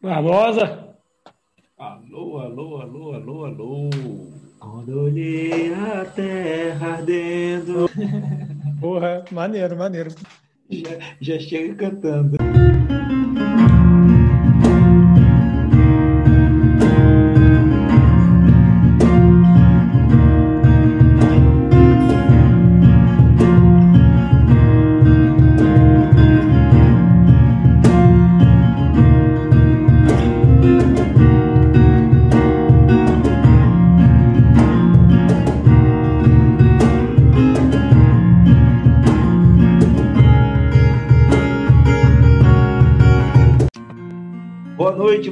Barbosa. Alô, alô, alô, alô, alô. Quando olhei a terra ardendo. Porra, maneiro, maneiro. Já, já chega cantando.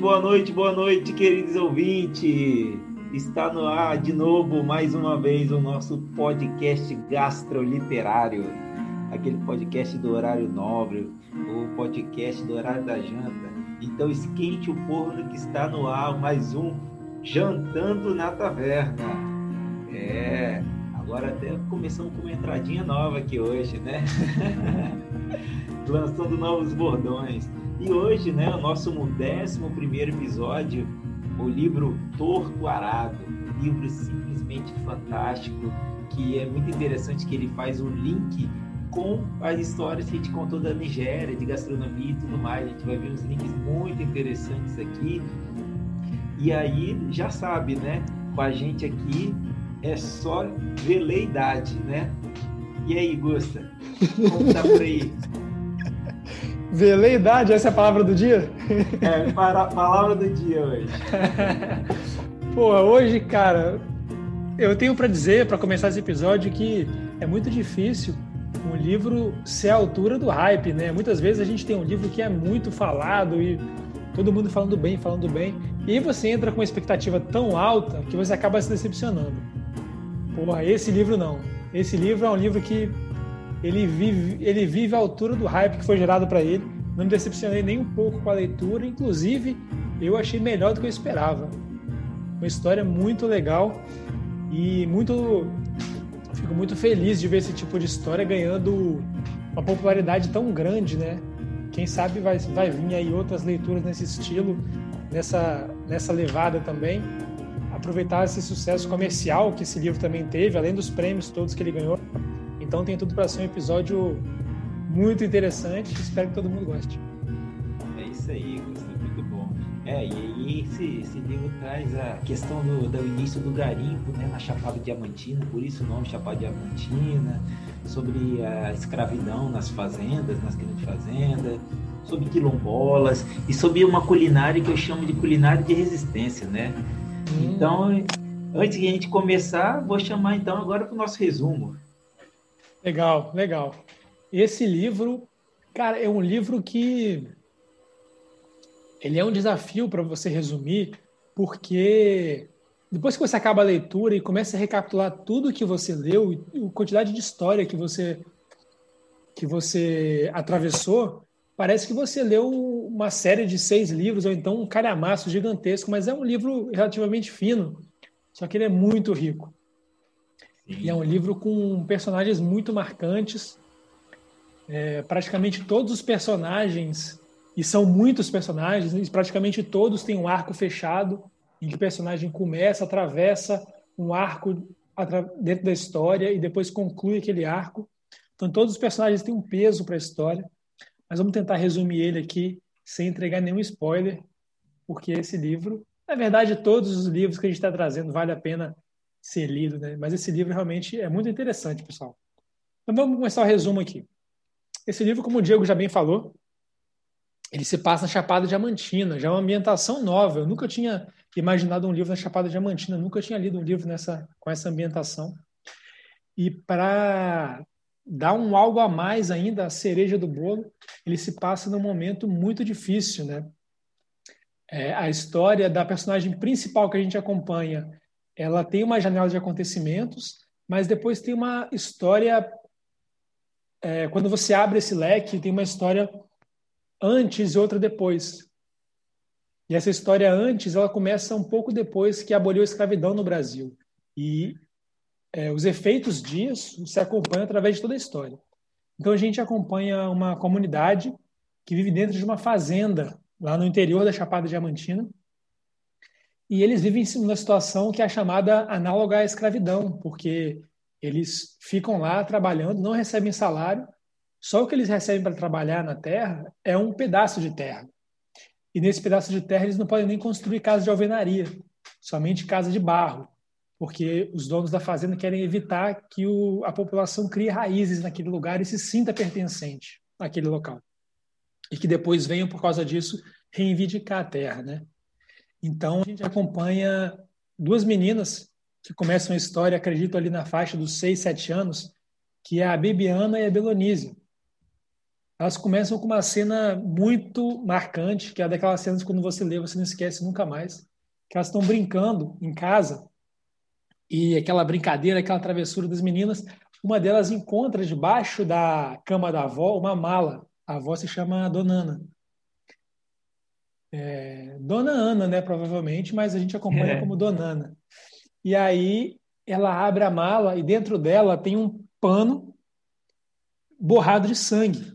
Boa noite, boa noite, queridos ouvintes. Está no ar de novo, mais uma vez, o nosso podcast gastroliterário. Aquele podcast do horário nobre, o podcast do horário da janta. Então esquente o forno que está no ar, mais um Jantando na Taverna. É, agora até começamos com uma entradinha nova aqui hoje, né? Lançando novos bordões. E hoje, né, o nosso 11 episódio, o livro Torto Arado, um livro simplesmente fantástico, que é muito interessante que ele faz um link com as histórias que a gente contou da Nigéria, de gastronomia e tudo mais. A gente vai ver uns links muito interessantes aqui. E aí, já sabe, né, com a gente aqui é só veleidade, né? E aí, Gusta, como tá por aí? Veleidade, essa é a palavra do dia? É, para palavra do dia hoje. Pô, hoje, cara, eu tenho para dizer, para começar esse episódio, que é muito difícil um livro ser a altura do hype, né? Muitas vezes a gente tem um livro que é muito falado e todo mundo falando bem, falando bem, e você entra com uma expectativa tão alta que você acaba se decepcionando. Porra, esse livro não. Esse livro é um livro que ele vive, ele vive à altura do hype que foi gerado para ele. Não me decepcionei nem um pouco com a leitura, inclusive eu achei melhor do que eu esperava. Uma história muito legal e muito fico muito feliz de ver esse tipo de história ganhando uma popularidade tão grande, né? Quem sabe vai, vai vir aí outras leituras nesse estilo, nessa, nessa levada também. Aproveitar esse sucesso comercial que esse livro também teve, além dos prêmios todos que ele ganhou. Então tem tudo para ser um episódio muito interessante. Espero que todo mundo goste. É isso aí, Gustavo, muito bom. É, e aí esse, esse livro traz a questão do, do início do garimpo né, na Chapada Diamantina, por isso o nome Chapada Diamantina, sobre a escravidão nas fazendas, nas grandes fazendas, sobre quilombolas e sobre uma culinária que eu chamo de culinária de resistência, né? Hum. Então, antes de a gente começar, vou chamar então agora para o nosso resumo. Legal, legal. Esse livro, cara, é um livro que ele é um desafio para você resumir, porque depois que você acaba a leitura e começa a recapitular tudo que você leu e a quantidade de história que você que você atravessou, parece que você leu uma série de seis livros ou então um calhamaço gigantesco, mas é um livro relativamente fino, só que ele é muito rico. Sim. E é um livro com personagens muito marcantes. É, praticamente todos os personagens, e são muitos personagens, praticamente todos têm um arco fechado, em que o personagem começa, atravessa um arco dentro da história e depois conclui aquele arco. Então, todos os personagens têm um peso para a história, mas vamos tentar resumir ele aqui sem entregar nenhum spoiler, porque esse livro, na verdade, todos os livros que a gente está trazendo vale a pena ser lido, né? Mas esse livro realmente é muito interessante, pessoal. Então vamos começar o resumo aqui. Esse livro, como o Diego já bem falou, ele se passa na Chapada Diamantina, já é uma ambientação nova. Eu nunca tinha imaginado um livro na Chapada Diamantina, nunca tinha lido um livro nessa com essa ambientação. E para dar um algo a mais ainda, a cereja do bolo, ele se passa num momento muito difícil, né? É, a história da personagem principal que a gente acompanha ela tem uma janela de acontecimentos, mas depois tem uma história. É, quando você abre esse leque, tem uma história antes e outra depois. E essa história antes, ela começa um pouco depois que aboliu a escravidão no Brasil. E é, os efeitos disso se acompanham através de toda a história. Então a gente acompanha uma comunidade que vive dentro de uma fazenda lá no interior da Chapada Diamantina. E eles vivem numa situação que é chamada análoga à escravidão, porque eles ficam lá trabalhando, não recebem salário, só o que eles recebem para trabalhar na terra é um pedaço de terra. E nesse pedaço de terra eles não podem nem construir casa de alvenaria, somente casa de barro, porque os donos da fazenda querem evitar que o, a população crie raízes naquele lugar e se sinta pertencente àquele local. E que depois venham, por causa disso, reivindicar a terra. Né? Então, a gente acompanha duas meninas que começam a história, acredito, ali na faixa dos 6, 7 anos, que é a Bibiana e a Belonise. Elas começam com uma cena muito marcante, que é daquelas cenas que quando você lê, você não esquece nunca mais, que elas estão brincando em casa, e aquela brincadeira, aquela travessura das meninas, uma delas encontra debaixo da cama da avó uma mala. A avó se chama Dona Ana. É, Dona Ana, né, provavelmente, mas a gente acompanha é. como Dona Ana. E aí ela abre a mala e dentro dela tem um pano borrado de sangue.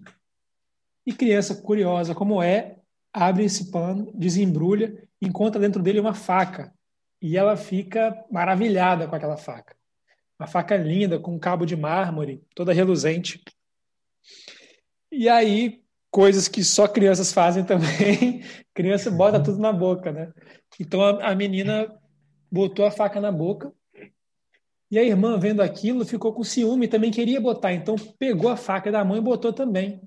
E criança curiosa como é, abre esse pano, desembrulha, encontra dentro dele uma faca. E ela fica maravilhada com aquela faca. Uma faca linda, com um cabo de mármore, toda reluzente. E aí, coisas que só crianças fazem também, criança bota tudo na boca, né? Então a, a menina botou a faca na boca e a irmã, vendo aquilo, ficou com ciúme e também queria botar. Então, pegou a faca da mãe e botou também.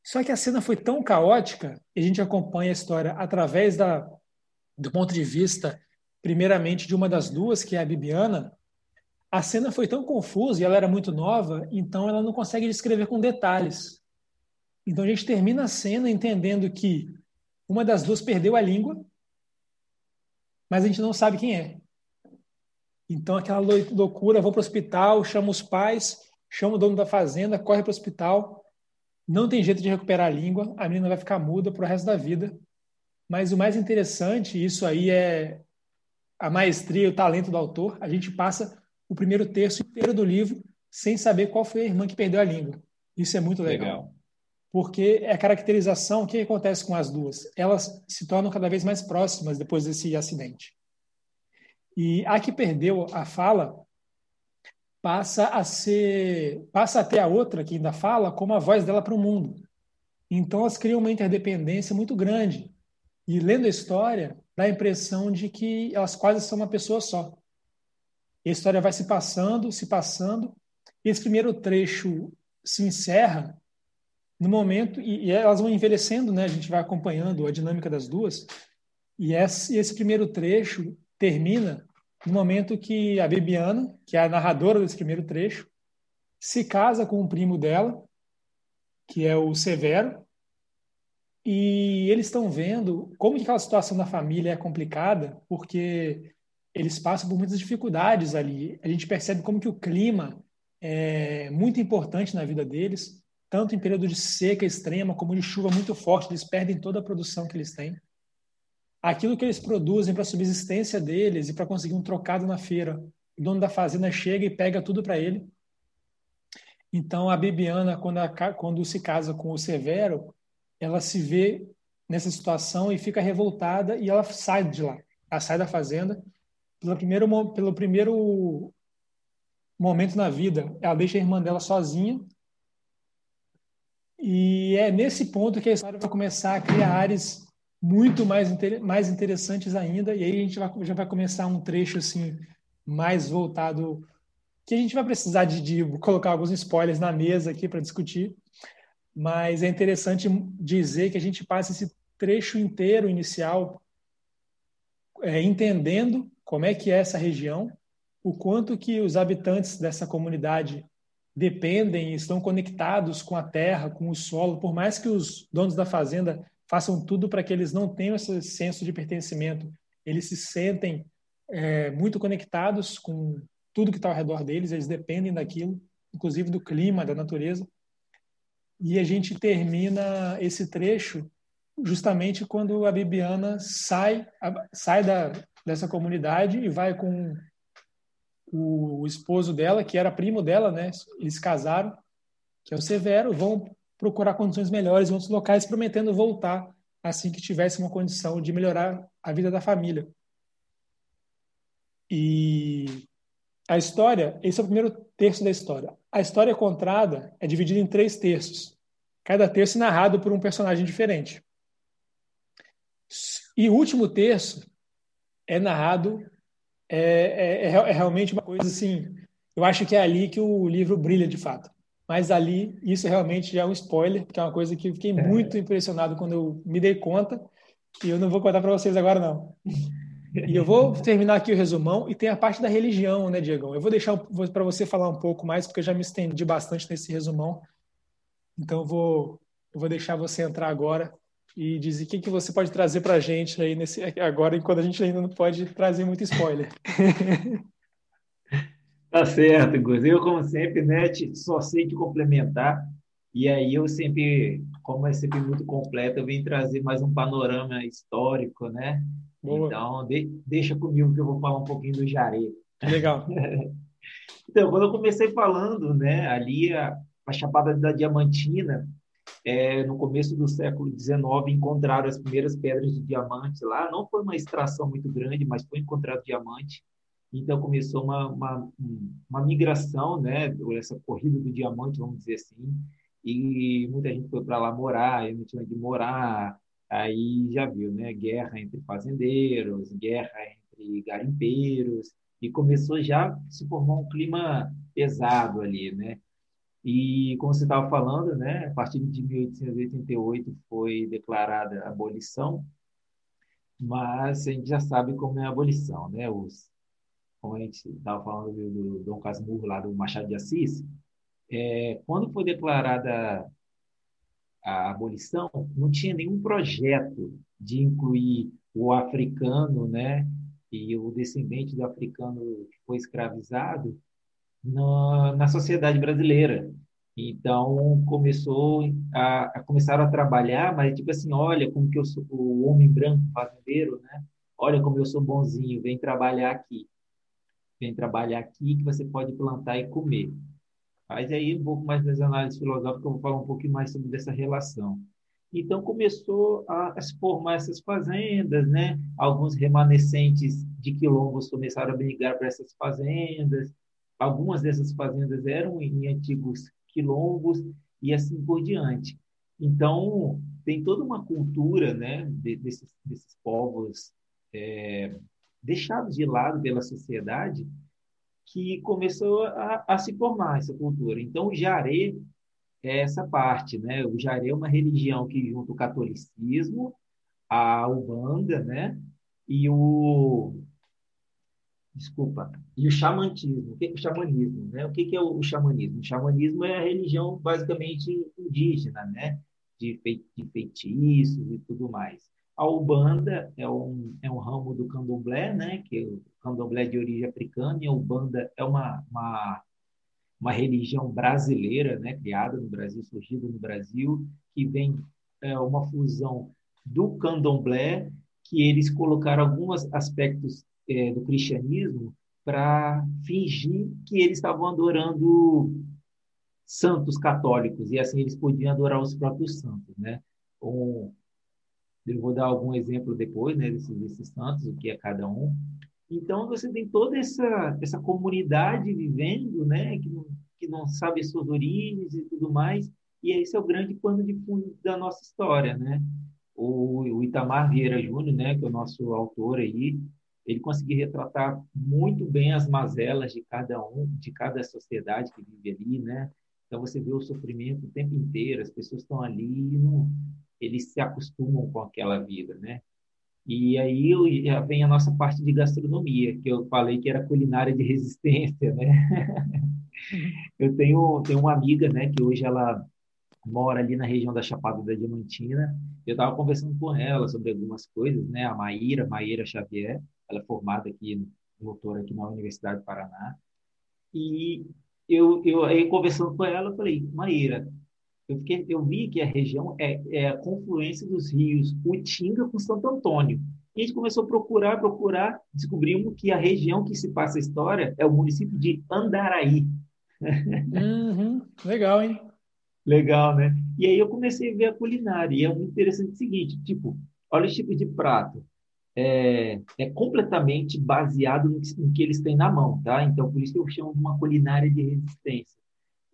Só que a cena foi tão caótica, e a gente acompanha a história através da, do ponto de vista, primeiramente, de uma das duas, que é a Bibiana. A cena foi tão confusa e ela era muito nova, então ela não consegue descrever com detalhes. Então a gente termina a cena entendendo que uma das duas perdeu a língua, mas a gente não sabe quem é. Então, aquela loucura, vou para o hospital, chamo os pais, chamo o dono da fazenda, corre para o hospital. Não tem jeito de recuperar a língua, a menina vai ficar muda para o resto da vida. Mas o mais interessante, isso aí é a maestria, o talento do autor, a gente passa o primeiro terço inteiro do livro sem saber qual foi a irmã que perdeu a língua. Isso é muito legal. legal. Porque é a caracterização, o que acontece com as duas? Elas se tornam cada vez mais próximas depois desse acidente. E a que perdeu a fala passa a ser, passa a ter a outra que ainda fala como a voz dela para o mundo. Então elas criam uma interdependência muito grande. E lendo a história, dá a impressão de que elas quase são uma pessoa só. E a história vai se passando, se passando, e esse primeiro trecho se encerra no momento, e, e elas vão envelhecendo, né? a gente vai acompanhando a dinâmica das duas, e esse, esse primeiro trecho termina no momento que a Bibiana, que é a narradora desse primeiro trecho, se casa com o primo dela, que é o Severo, e eles estão vendo como que aquela situação da família é complicada, porque eles passam por muitas dificuldades ali. A gente percebe como que o clima é muito importante na vida deles, tanto em período de seca extrema como de chuva muito forte, eles perdem toda a produção que eles têm aquilo que eles produzem para a subsistência deles e para conseguir um trocado na feira. O dono da fazenda chega e pega tudo para ele. Então, a Bibiana, quando, a, quando se casa com o Severo, ela se vê nessa situação e fica revoltada e ela sai de lá. Ela sai da fazenda. Pelo primeiro, pelo primeiro momento na vida, ela deixa a irmã dela sozinha. E é nesse ponto que a história vai começar a criar áreas muito mais, mais interessantes ainda. E aí a gente vai, já vai começar um trecho assim mais voltado que a gente vai precisar de, de colocar alguns spoilers na mesa aqui para discutir. Mas é interessante dizer que a gente passa esse trecho inteiro inicial é, entendendo como é que é essa região, o quanto que os habitantes dessa comunidade dependem, estão conectados com a terra, com o solo, por mais que os donos da fazenda façam tudo para que eles não tenham esse senso de pertencimento. Eles se sentem é, muito conectados com tudo que está ao redor deles, eles dependem daquilo, inclusive do clima, da natureza. E a gente termina esse trecho justamente quando a Bibiana sai, sai da, dessa comunidade e vai com o esposo dela, que era primo dela, né? Eles casaram, que é o Severo, vão procurar condições melhores em outros locais, prometendo voltar assim que tivesse uma condição de melhorar a vida da família. E a história, esse é o primeiro terço da história. A história contada é dividida em três terços, cada terço narrado por um personagem diferente. E o último terço é narrado, é, é, é, é realmente uma coisa assim. Eu acho que é ali que o livro brilha de fato. Mas ali, isso realmente já é um spoiler, porque é uma coisa que eu fiquei é. muito impressionado quando eu me dei conta. E eu não vou contar para vocês agora, não. E eu vou terminar aqui o resumão e tem a parte da religião, né, Diego? Eu vou deixar para você falar um pouco mais, porque eu já me estendi bastante nesse resumão. Então eu vou, eu vou deixar você entrar agora e dizer o que, que você pode trazer para a gente aí nesse agora, enquanto a gente ainda não pode trazer muito spoiler. tá certo, Gus. Eu, como sempre, né, só sei te complementar. E aí eu sempre, como é sempre muito completo, eu vim trazer mais um panorama histórico, né? Boa. Então, de, deixa comigo que eu vou falar um pouquinho do Jare. Legal. então, quando eu comecei falando, né, ali a, a Chapada da Diamantina, é, no começo do século XIX, encontraram as primeiras pedras de diamante lá. Não foi uma extração muito grande, mas foi encontrado diamante. Então começou uma, uma, uma migração, né, essa corrida do diamante, vamos dizer assim, e muita gente foi para lá morar, eu não tinha de morar, aí já viu, né? Guerra entre fazendeiros, guerra entre garimpeiros, e começou já a se formar um clima pesado ali, né? E como você estava falando, né, a partir de 1888 foi declarada a abolição, mas a gente já sabe como é a abolição, né? Os, como a gente estava falando do, do Dom Casmurro lá do Machado de Assis, é, quando foi declarada a abolição, não tinha nenhum projeto de incluir o africano, né, e o descendente do africano que foi escravizado na, na sociedade brasileira. Então começou a, a começaram a trabalhar, mas tipo assim, olha como que eu sou o homem branco fazendeiro, né? Olha como eu sou bonzinho, vem trabalhar aqui, vem trabalhar aqui que você pode plantar e comer. Mas aí, um pouco mais das análises filosóficas, eu vou falar um pouquinho mais sobre essa relação. Então, começou a, a se formar essas fazendas, né? Alguns remanescentes de quilombos começaram a brigar para essas fazendas. Algumas dessas fazendas eram em antigos quilombos e assim por diante. Então, tem toda uma cultura né, desses, desses povos é, deixados de lado pela sociedade que começou a, a se formar essa cultura. Então, o Jaré é essa parte, né? O Jaré é uma religião que junta o catolicismo, a Ubanda, né? E o desculpa, e o xamanismo. O que é o xamanismo, né? O que é o xamanismo? O xamanismo é a religião basicamente indígena, né? De, de feitiços e tudo mais. A Ubanda é um, é um ramo do candomblé, né? Que é candomblé de origem africana, e a Ubanda é uma, uma, uma religião brasileira, né, criada no Brasil, surgida no Brasil, que vem é, uma fusão do candomblé, que eles colocaram alguns aspectos é, do cristianismo para fingir que eles estavam adorando santos católicos, e assim eles podiam adorar os próprios santos, né? Eu vou dar algum exemplo depois, né, desses, desses santos, o que é cada um, então, você tem toda essa, essa comunidade vivendo, né, que não, que não sabe as suas origens e tudo mais, e esse é o grande pano de fundo da nossa história, né? O, o Itamar Vieira Júnior, né, que é o nosso autor aí, ele conseguiu retratar muito bem as mazelas de cada um, de cada sociedade que vive ali, né? Então você vê o sofrimento o tempo inteiro, as pessoas estão ali e não, eles se acostumam com aquela vida, né? E aí vem a nossa parte de gastronomia, que eu falei que era culinária de resistência, né? eu tenho, tenho uma amiga, né, que hoje ela mora ali na região da Chapada da Diamantina. Eu estava conversando com ela sobre algumas coisas, né? A Maíra, Maíra Xavier, ela é formada aqui, doutora aqui na Universidade do Paraná. E eu, eu aí conversando com ela, eu falei, Maíra, eu, fiquei, eu vi que a região é, é a confluência dos rios Utinga com Santo Antônio. E a gente começou a procurar, procurar, descobrimos que a região que se passa a história é o município de Andaraí. Uhum, legal, hein? Legal, né? E aí eu comecei a ver a culinária, e é muito interessante o seguinte, tipo, olha os tipos de prato. É, é completamente baseado no que, no que eles têm na mão, tá? Então, por isso eu chamo de uma culinária de resistência.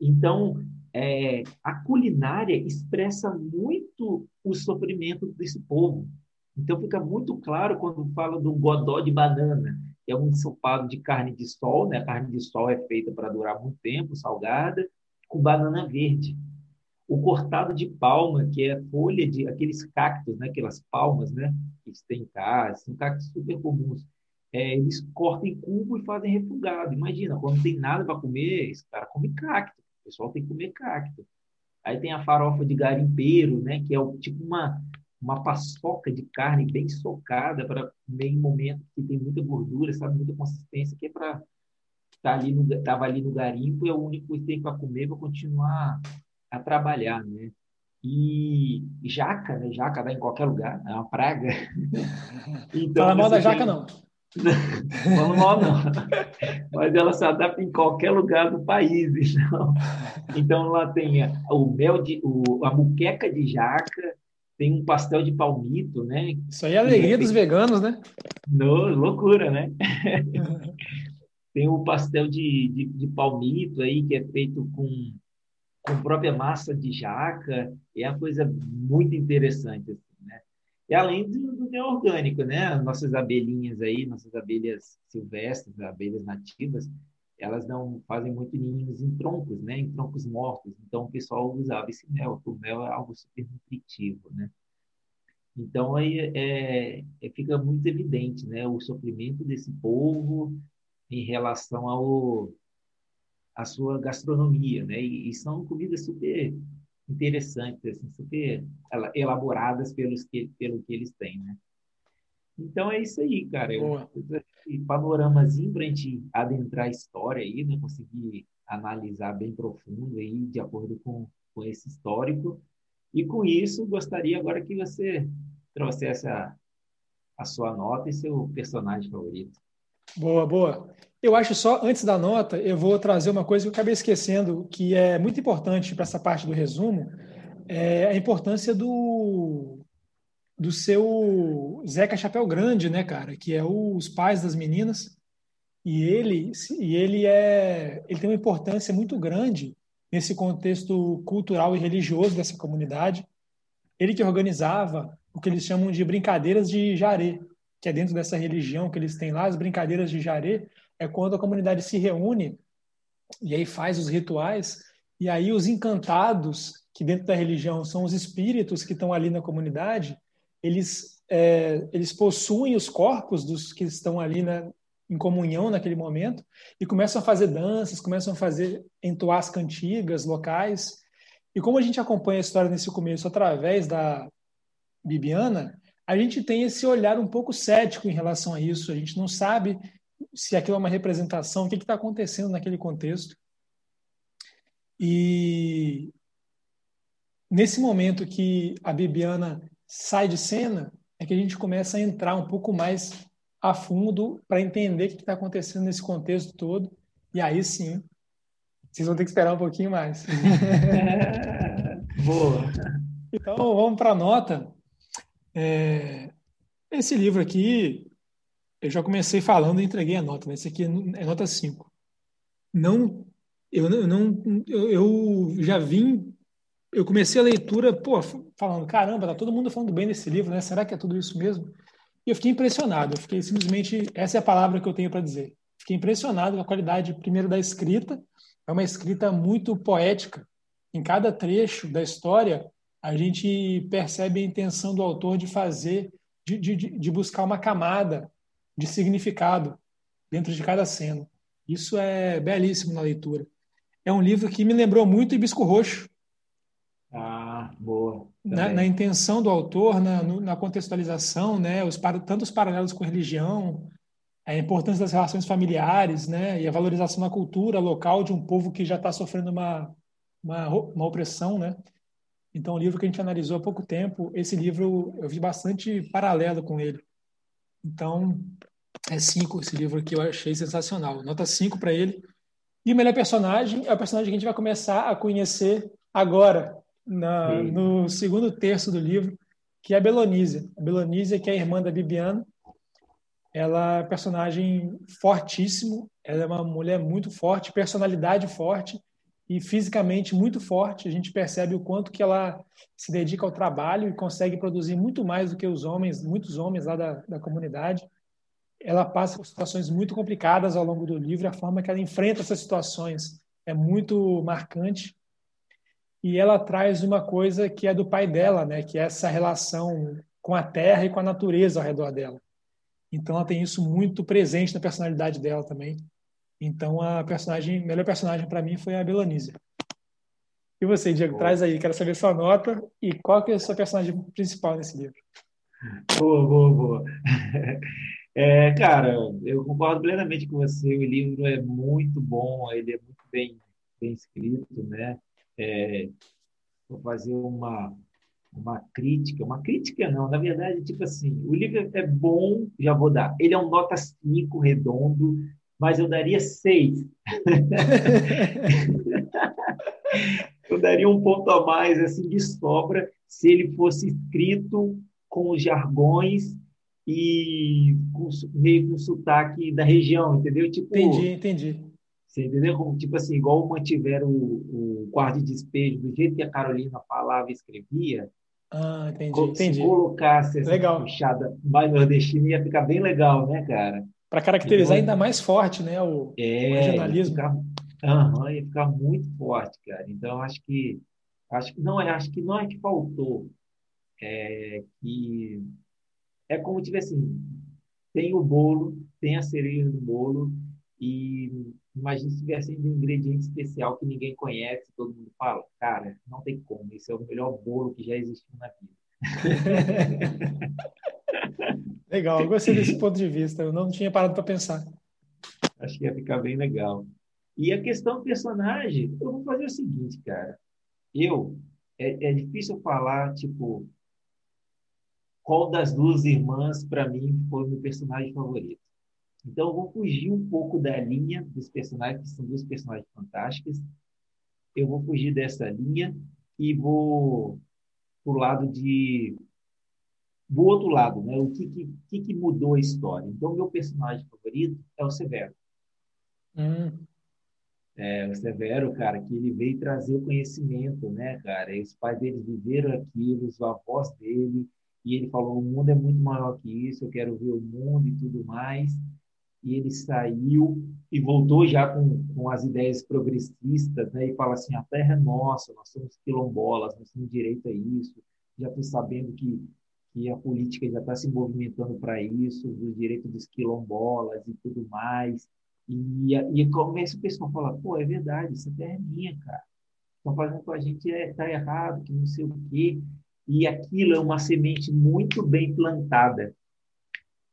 Então, é, a culinária expressa muito o sofrimento desse povo. Então, fica muito claro quando fala do godó de banana, que é um ensopado de carne de sol, né? A carne de sol é feita para durar muito tempo, salgada, com banana verde o cortado de palma, que é folha de aqueles cactos, né, aquelas palmas, né, que tem em casa, são cactos super comuns. É, eles cortam em cubo e fazem refugado. Imagina, quando não tem nada para comer, esse cara come cacto. O pessoal tem que comer cacto. Aí tem a farofa de garimpeiro, né, que é tipo uma uma paçoca de carne bem socada para comer em momento que tem muita gordura, sabe, muita consistência, que é para tá ali no tava ali no garimpo é o único que tem para comer para continuar a trabalhar, né? E jaca, né? Jaca dá em qualquer lugar, é uma praga. Então, Fala mal da jaca, não. Fala mal, não. Mas ela se adapta em qualquer lugar do país. Então, então lá tem o mel de, o, a muqueca de jaca, tem um pastel de palmito, né? Isso aí é a alegria dos veganos, né? No, loucura, né? tem o pastel de, de, de palmito aí, que é feito com com própria massa de jaca, é uma coisa muito interessante. Assim, né? E além do, do orgânico, né? Nossas abelhinhas aí, nossas abelhas silvestres, abelhas nativas, elas não fazem muito ninhos em troncos, né? Em troncos mortos. Então o pessoal usava esse mel, o mel é algo super nutritivo, né? Então aí é, é, fica muito evidente, né? O sofrimento desse povo em relação ao a sua gastronomia, né? E, e são comidas super interessantes, assim, super elaboradas pelos que, pelo que eles têm, né? Então é isso aí, cara. Eu, esse panoramazinho para a gente adentrar a história aí, né? Conseguir analisar bem profundo aí, de acordo com, com esse histórico. E com isso, gostaria agora que você trouxesse a, a sua nota e seu personagem favorito. Boa, boa. Eu acho só, antes da nota, eu vou trazer uma coisa que eu acabei esquecendo, que é muito importante para essa parte do resumo, é a importância do, do seu Zeca Chapéu Grande, né, cara? Que é o, os pais das meninas. E ele, e ele é, ele tem uma importância muito grande nesse contexto cultural e religioso dessa comunidade. Ele que organizava o que eles chamam de brincadeiras de jaré, que é dentro dessa religião que eles têm lá, as brincadeiras de jaré, é quando a comunidade se reúne e aí faz os rituais, e aí os encantados, que dentro da religião são os espíritos que estão ali na comunidade, eles, é, eles possuem os corpos dos que estão ali na, em comunhão naquele momento e começam a fazer danças, começam a fazer entoar as cantigas locais. E como a gente acompanha a história nesse começo através da Bibiana, a gente tem esse olhar um pouco cético em relação a isso. A gente não sabe se aquilo é uma representação, o que está acontecendo naquele contexto. E nesse momento que a Bibiana sai de cena, é que a gente começa a entrar um pouco mais a fundo para entender o que está acontecendo nesse contexto todo. E aí sim, vocês vão ter que esperar um pouquinho mais. Boa. Então vamos para a nota. É, esse livro aqui, eu já comecei falando e entreguei a nota, né? Esse aqui é nota 5. Não, eu não, eu, eu já vim, eu comecei a leitura, pô, falando, caramba, tá todo mundo falando bem desse livro, né? Será que é tudo isso mesmo? E eu fiquei impressionado, eu fiquei simplesmente, essa é a palavra que eu tenho para dizer. Fiquei impressionado com a qualidade, primeiro, da escrita, é uma escrita muito poética. Em cada trecho da história, a gente percebe a intenção do autor de fazer, de, de, de buscar uma camada de significado dentro de cada cena. Isso é belíssimo na leitura. É um livro que me lembrou muito Hibisco Roxo. Ah, boa. Na, na, intenção do autor, na, na contextualização, né, os, tantos paralelos com religião, a importância das relações familiares, né, e a valorização da cultura local de um povo que já está sofrendo uma, uma, uma opressão, né. Então, o livro que a gente analisou há pouco tempo, esse livro eu vi bastante paralelo com ele. Então, é 5 esse livro aqui, eu achei sensacional. Nota 5 para ele. E o melhor personagem é o personagem que a gente vai começar a conhecer agora, na, no segundo terço do livro, que é a Belonísia. A Belonísia, que é a irmã da Bibiana, ela é um personagem fortíssimo, ela é uma mulher muito forte, personalidade forte e fisicamente muito forte. A gente percebe o quanto que ela se dedica ao trabalho e consegue produzir muito mais do que os homens, muitos homens lá da, da comunidade. Ela passa por situações muito complicadas ao longo do livro, a forma que ela enfrenta essas situações é muito marcante. E ela traz uma coisa que é do pai dela, né, que é essa relação com a terra e com a natureza ao redor dela. Então ela tem isso muito presente na personalidade dela também. Então a personagem, melhor personagem para mim foi a Belonísia. E você, Diego, boa. traz aí, quero saber sua nota e qual que é a sua personagem principal nesse livro. Boa, boa, boa. É, cara, eu concordo plenamente com você. O livro é muito bom, ele é muito bem, bem escrito, né? É, vou fazer uma uma crítica, uma crítica não, na verdade, tipo assim, o livro é bom, já vou dar. Ele é um nota 5 redondo, mas eu daria 6. eu daria um ponto a mais assim de sobra se ele fosse escrito com os jargões e com, meio com sotaque da região, entendeu? Tipo, entendi, entendi. Você entendeu? Como, tipo assim, igual mantiveram o, o quarto de despejo, do jeito que a Carolina falava e escrevia, ah, entendi, entendi. Se colocasse essa legal. puxada mais nordestina, ia ficar bem legal, né, cara? Para caracterizar ainda mais forte, né, o, é, o regionalismo. Ia ficar, uhum, ia ficar muito forte, cara. Então, acho que acho que não é, acho que não é que faltou, é que é como tivesse assim, tem o bolo, tem a cereja do bolo e Imagina se tivesse um ingrediente especial que ninguém conhece, todo mundo fala, cara, não tem como, esse é o melhor bolo que já existiu na vida. legal, eu gostei desse ponto de vista, eu não tinha parado para pensar. Acho que ia ficar bem legal. E a questão do personagem, eu vou fazer o seguinte, cara. Eu, é, é difícil falar, tipo, qual das duas irmãs, para mim, foi o meu personagem favorito. Então, eu vou fugir um pouco da linha dos personagens, que são duas personagens fantásticas. Eu vou fugir dessa linha e vou para o lado de. Do outro lado, né? O que, que, que mudou a história? Então, meu personagem favorito é o Severo. Hum. É, o Severo, cara, que ele veio trazer o conhecimento, né, cara? Os pais dele viveram aquilo, os avós dele, e ele falou: o mundo é muito maior que isso, eu quero ver o mundo e tudo mais e ele saiu e voltou já com, com as ideias progressistas, né? E fala assim: a terra é nossa, nós somos quilombolas, nós temos direito a isso. Já estou sabendo que, que a política já está se movimentando para isso, do direito dos quilombolas e tudo mais. E, e começa o pessoal a falar: pô, é verdade, essa terra é minha, cara. Estão fazendo com a gente é tá errado, que não sei o quê. E aquilo é uma semente muito bem plantada.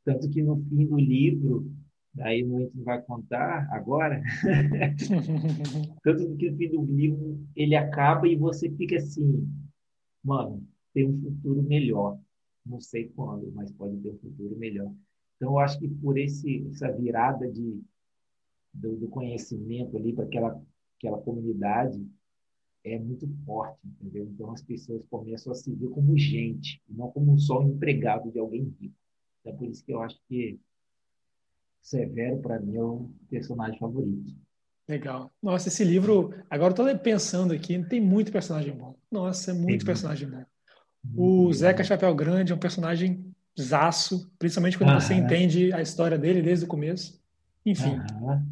Tanto que no fim do livro Daí a gente vai contar agora. Tanto que no fim do livro ele acaba e você fica assim, mano, tem um futuro melhor. Não sei quando, mas pode ter um futuro melhor. Então eu acho que por esse essa virada de do, do conhecimento ali para aquela aquela comunidade é muito forte, entendeu? Então as pessoas começam a se ver como gente, e não como só um empregado de alguém rico. Então, é por isso que eu acho que Severo, para mim, é o personagem favorito. Legal. Nossa, esse livro, agora eu tô pensando aqui, tem muito personagem bom. Nossa, é muito tem personagem bom. O Zeca Chapéu Grande é um personagem zaço, principalmente quando você entende a história dele desde o começo. Enfim,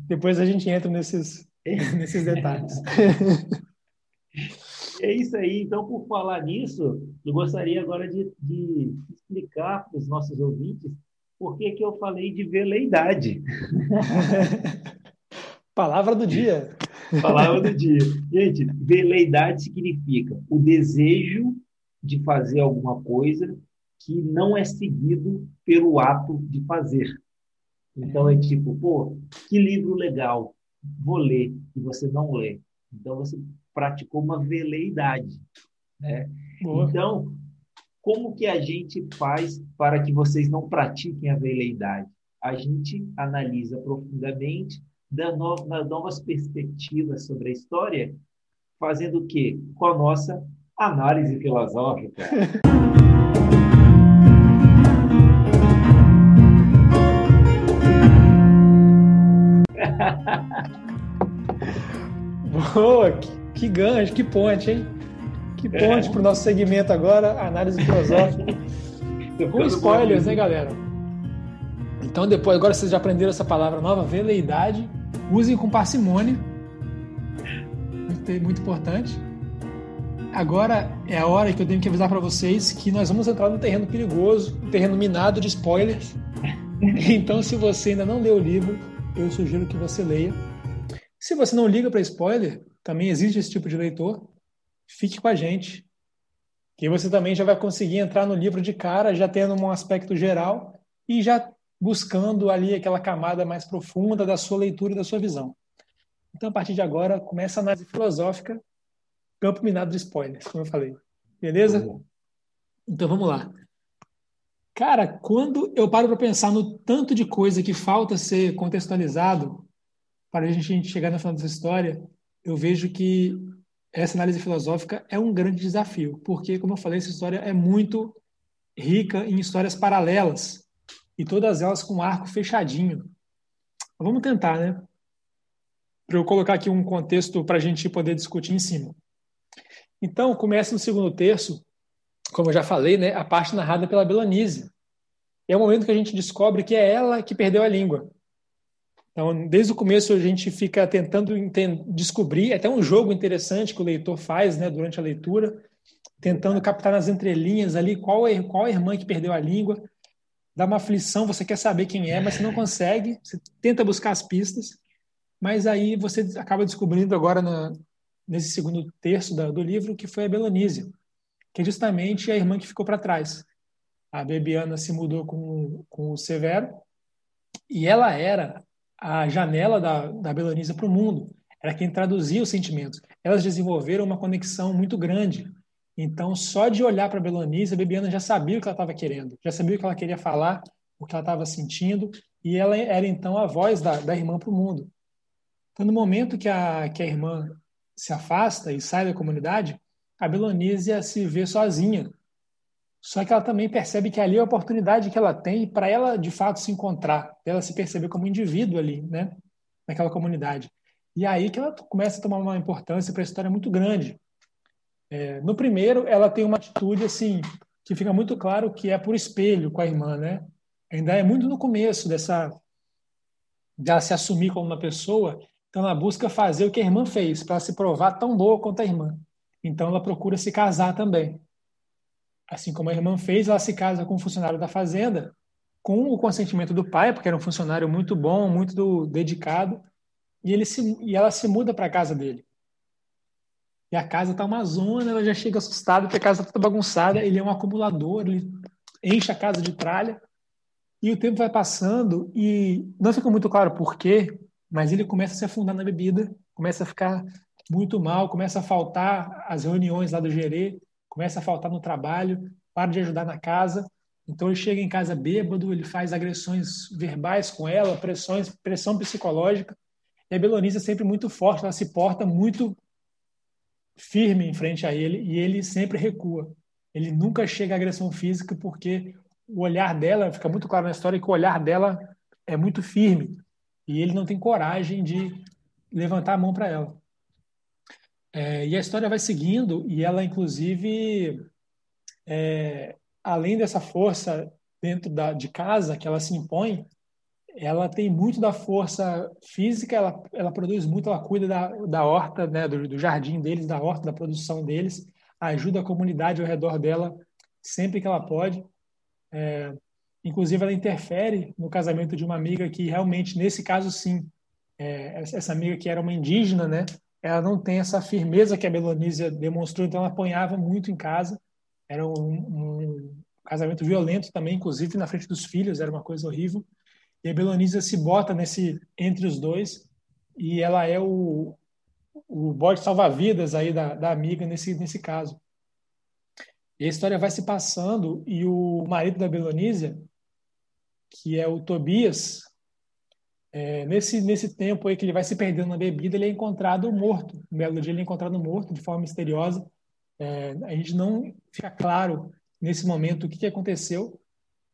depois a gente entra nesses, nesses detalhes. É isso aí. Então, por falar nisso, eu gostaria agora de, de explicar para os nossos ouvintes por que, que eu falei de veleidade? Palavra do dia. Palavra do dia. Gente, veleidade significa o desejo de fazer alguma coisa que não é seguido pelo ato de fazer. Então é tipo, pô, que livro legal, vou ler, e você não lê. Então você praticou uma veleidade. Né? Então, como que a gente faz para que vocês não pratiquem a veleidade? A gente analisa profundamente, dá novas perspectivas sobre a história, fazendo o quê? Com a nossa análise filosófica. Boa, que, que gancho, que ponte, hein? Que ponte é. para o nosso segmento agora, análise filosófica. Com spoilers, né, galera? Então, depois, agora vocês já aprenderam essa palavra nova, veleidade. Usem com parcimônia. Muito, muito importante. Agora é a hora que eu tenho que avisar para vocês que nós vamos entrar num terreno perigoso, um terreno minado de spoilers. Então, se você ainda não leu o livro, eu sugiro que você leia. Se você não liga para spoiler, também existe esse tipo de leitor, fique com a gente, que você também já vai conseguir entrar no livro de cara, já tendo um aspecto geral e já buscando ali aquela camada mais profunda da sua leitura e da sua visão. Então, a partir de agora, começa a análise filosófica, campo minado de spoilers, como eu falei. Beleza? Então, vamos lá. Cara, quando eu paro para pensar no tanto de coisa que falta ser contextualizado para a gente chegar no final dessa história, eu vejo que essa análise filosófica é um grande desafio, porque, como eu falei, essa história é muito rica em histórias paralelas e todas elas com um arco fechadinho. Vamos tentar, né? Para eu colocar aqui um contexto para a gente poder discutir em cima. Então, começa no segundo terço como eu já falei, né, a parte narrada pela Belanise. É o momento que a gente descobre que é ela que perdeu a língua. Então, desde o começo a gente fica tentando descobrir, é até um jogo interessante que o leitor faz, né, durante a leitura, tentando captar nas entrelinhas ali qual é qual é a irmã que perdeu a língua. Dá uma aflição, você quer saber quem é, mas você não consegue. Você tenta buscar as pistas, mas aí você acaba descobrindo agora na, nesse segundo terço do livro que foi a Belanise que é justamente a irmã que ficou para trás. A Bebiana se mudou com, com o Severo e ela era a janela da, da Belanisa para o mundo. Era quem traduzia os sentimentos. Elas desenvolveram uma conexão muito grande. Então, só de olhar para a Belanisa, a Bebiana já sabia o que ela estava querendo, já sabia o que ela queria falar, o que ela estava sentindo, e ela era então a voz da, da irmã para o mundo. Então, no momento que a, que a irmã se afasta e sai da comunidade, a Belonísia se vê sozinha. Só que ela também percebe que ali é a oportunidade que ela tem para ela, de fato, se encontrar, ela se perceber como indivíduo ali, né? naquela comunidade. E é aí que ela começa a tomar uma importância para a história muito grande. É, no primeiro, ela tem uma atitude assim que fica muito claro que é por espelho com a irmã, né? Ainda é muito no começo dessa dela se assumir como uma pessoa, então ela busca fazer o que a irmã fez para se provar tão boa quanto a irmã. Então ela procura se casar também. Assim como a irmã fez, ela se casa com um funcionário da fazenda, com o consentimento do pai, porque era um funcionário muito bom, muito do, dedicado, e, ele se, e ela se muda para a casa dele. E a casa está uma zona, ela já chega assustada porque a casa está toda bagunçada, ele é um acumulador, ele enche a casa de tralha, e o tempo vai passando e não fica muito claro por quê, mas ele começa a se afundar na bebida, começa a ficar muito mal, começa a faltar as reuniões lá do gerê, começa a faltar no trabalho, para de ajudar na casa. Então ele chega em casa bêbado, ele faz agressões verbais com ela, pressões, pressão psicológica. E a Belonisa é sempre muito forte, ela se porta muito firme em frente a ele e ele sempre recua. Ele nunca chega à agressão física porque o olhar dela, fica muito claro na história que o olhar dela é muito firme e ele não tem coragem de levantar a mão para ela. É, e a história vai seguindo, e ela, inclusive, é, além dessa força dentro da, de casa que ela se impõe, ela tem muito da força física, ela, ela produz muito, ela cuida da, da horta, né, do, do jardim deles, da horta, da produção deles, ajuda a comunidade ao redor dela sempre que ela pode. É, inclusive, ela interfere no casamento de uma amiga que realmente, nesse caso, sim, é, essa amiga que era uma indígena, né, ela não tem essa firmeza que a Belonísia demonstrou, então ela apanhava muito em casa. Era um, um, casamento violento também, inclusive na frente dos filhos, era uma coisa horrível. E a Belonísia se bota nesse entre os dois e ela é o, o bode salva-vidas aí da, da amiga nesse, nesse caso. E a história vai se passando e o marido da Belonísia, que é o Tobias, É, nesse, nesse tempo aí que ele vai se perdendo na bebida, ele é encontrado morto. No belo ele é encontrado morto de forma misteriosa. É, a gente não fica claro nesse momento o que, que aconteceu,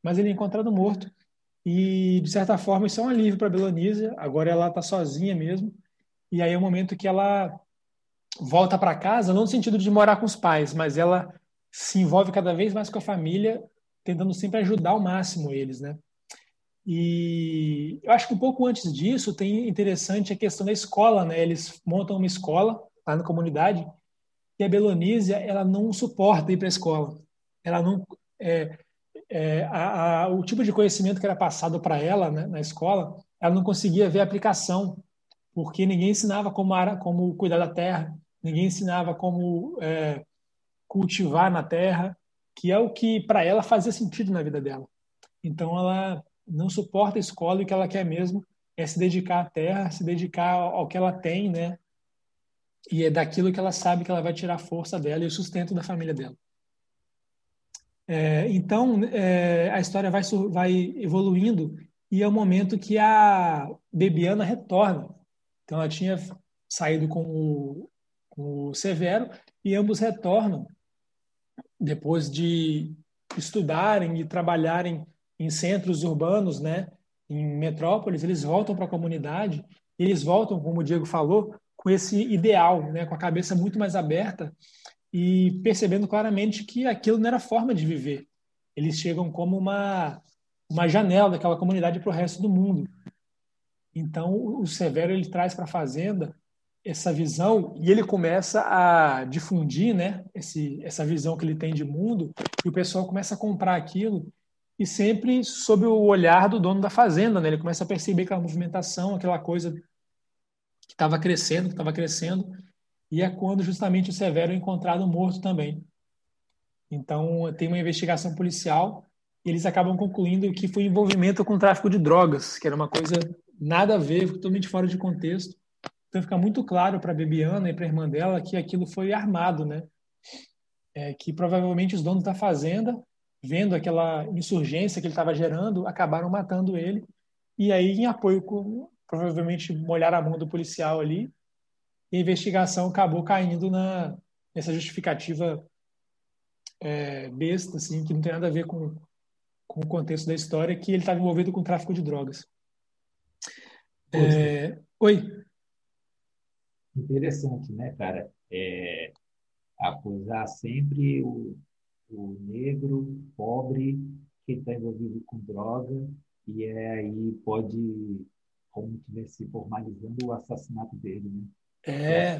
mas ele é encontrado morto. E, de certa forma, isso é um alívio para Belonísia. Agora ela está sozinha mesmo. E aí é o momento que ela volta para casa, não no sentido de morar com os pais, mas ela se envolve cada vez mais com a família, tentando sempre ajudar ao máximo eles, né? E eu acho que um pouco antes disso tem interessante a questão da escola, né? Eles montam uma escola lá na comunidade e a Belonísia ela não suporta ir para a escola. Ela não é, é, a, a, o tipo de conhecimento que era passado para ela né, na escola, ela não conseguia ver a aplicação, porque ninguém ensinava como, era, como cuidar da terra, ninguém ensinava como é, cultivar na terra, que é o que para ela fazia sentido na vida dela. Então ela não suporta a escola e o que ela quer mesmo é se dedicar à terra, se dedicar ao que ela tem, né? E é daquilo que ela sabe que ela vai tirar a força dela e o sustento da família dela. É, então, é, a história vai, vai evoluindo e é o momento que a Bebiana retorna. Então, ela tinha saído com o, com o Severo e ambos retornam depois de estudarem e trabalharem em centros urbanos, né, em metrópoles, eles voltam para a comunidade, eles voltam, como o Diego falou, com esse ideal, né, com a cabeça muito mais aberta e percebendo claramente que aquilo não era forma de viver. Eles chegam como uma, uma janela daquela comunidade para o resto do mundo. Então, o Severo ele traz para a fazenda essa visão e ele começa a difundir né, esse, essa visão que ele tem de mundo e o pessoal começa a comprar aquilo e sempre sob o olhar do dono da fazenda. Né? Ele começa a perceber aquela movimentação, aquela coisa que estava crescendo, que estava crescendo e é quando justamente o Severo é encontrado morto também. Então, tem uma investigação policial e eles acabam concluindo que foi envolvimento com tráfico de drogas, que era uma coisa nada a ver, totalmente fora de contexto. Então, fica muito claro para a Bebiana e para a irmã dela que aquilo foi armado, né? É, que provavelmente os donos da fazenda, vendo aquela insurgência que ele estava gerando, acabaram matando ele. E aí, em apoio, com, provavelmente molhar a mão do policial ali e a investigação acabou caindo na, nessa justificativa é, besta, assim, que não tem nada a ver com, com o contexto da história, que ele estava envolvido com tráfico de drogas. É, oi. Interessante, né, cara? É, acusar sempre o, o negro, pobre, que está envolvido com droga, e é aí pode, como tivesse formalizando o assassinato dele, né? É.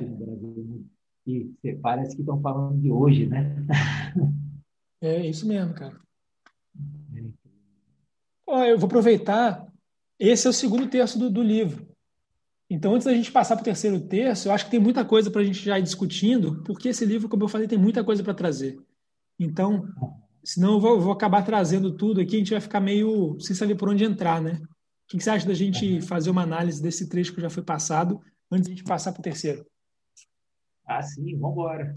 E parece que estão falando de hoje, né? É isso mesmo, cara. Ó, eu vou aproveitar. Esse é o segundo terço do, do livro. Então, antes da gente passar para o terceiro terço, eu acho que tem muita coisa para a gente já ir discutindo, porque esse livro, como eu falei, tem muita coisa para trazer. Então, senão eu vou, vou, acabar trazendo tudo aqui, a gente vai ficar meio sem saber por onde entrar, né? O que você acha da gente fazer uma análise desse trecho que já foi passado antes de a gente passar para o terceiro. Ah, sim, vamos embora.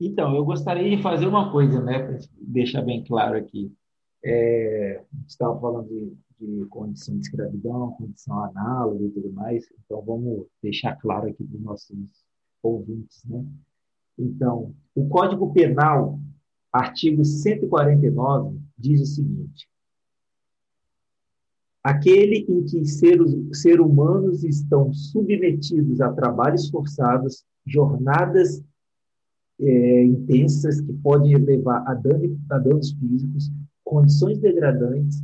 Então, eu gostaria de fazer uma coisa, né, para deixar bem claro aqui. É, estava falando de, de, condição de escravidão, condição análoga e tudo mais, então vamos deixar claro aqui para os nossos ouvintes, né? Então, o Código Penal, artigo 149, diz o seguinte: aquele em que seres, ser humanos estão submetidos a trabalhos forçados, jornadas é, intensas que podem levar a, dano, a danos físicos, condições degradantes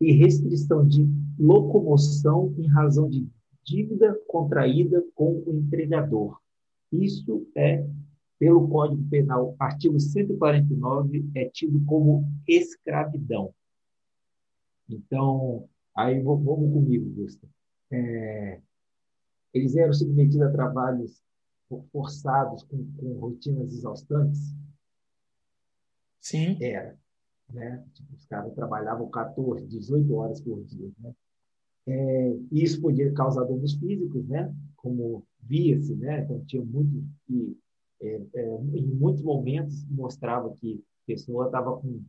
e restrição de locomoção em razão de dívida contraída com o empregador. Isso é, pelo Código Penal, artigo 149, é tido como escravidão. Então, Aí vamos comigo, Gusta. É, eles eram submetidos a trabalhos forçados, com, com rotinas exaustantes? Sim. Era. Né? Tipo, os caras trabalhavam 14, 18 horas por dia. Né? É, isso podia causar danos físicos, né? como via-se, né? então tinha muito que, é, é, em muitos momentos, mostrava que a pessoa estava com,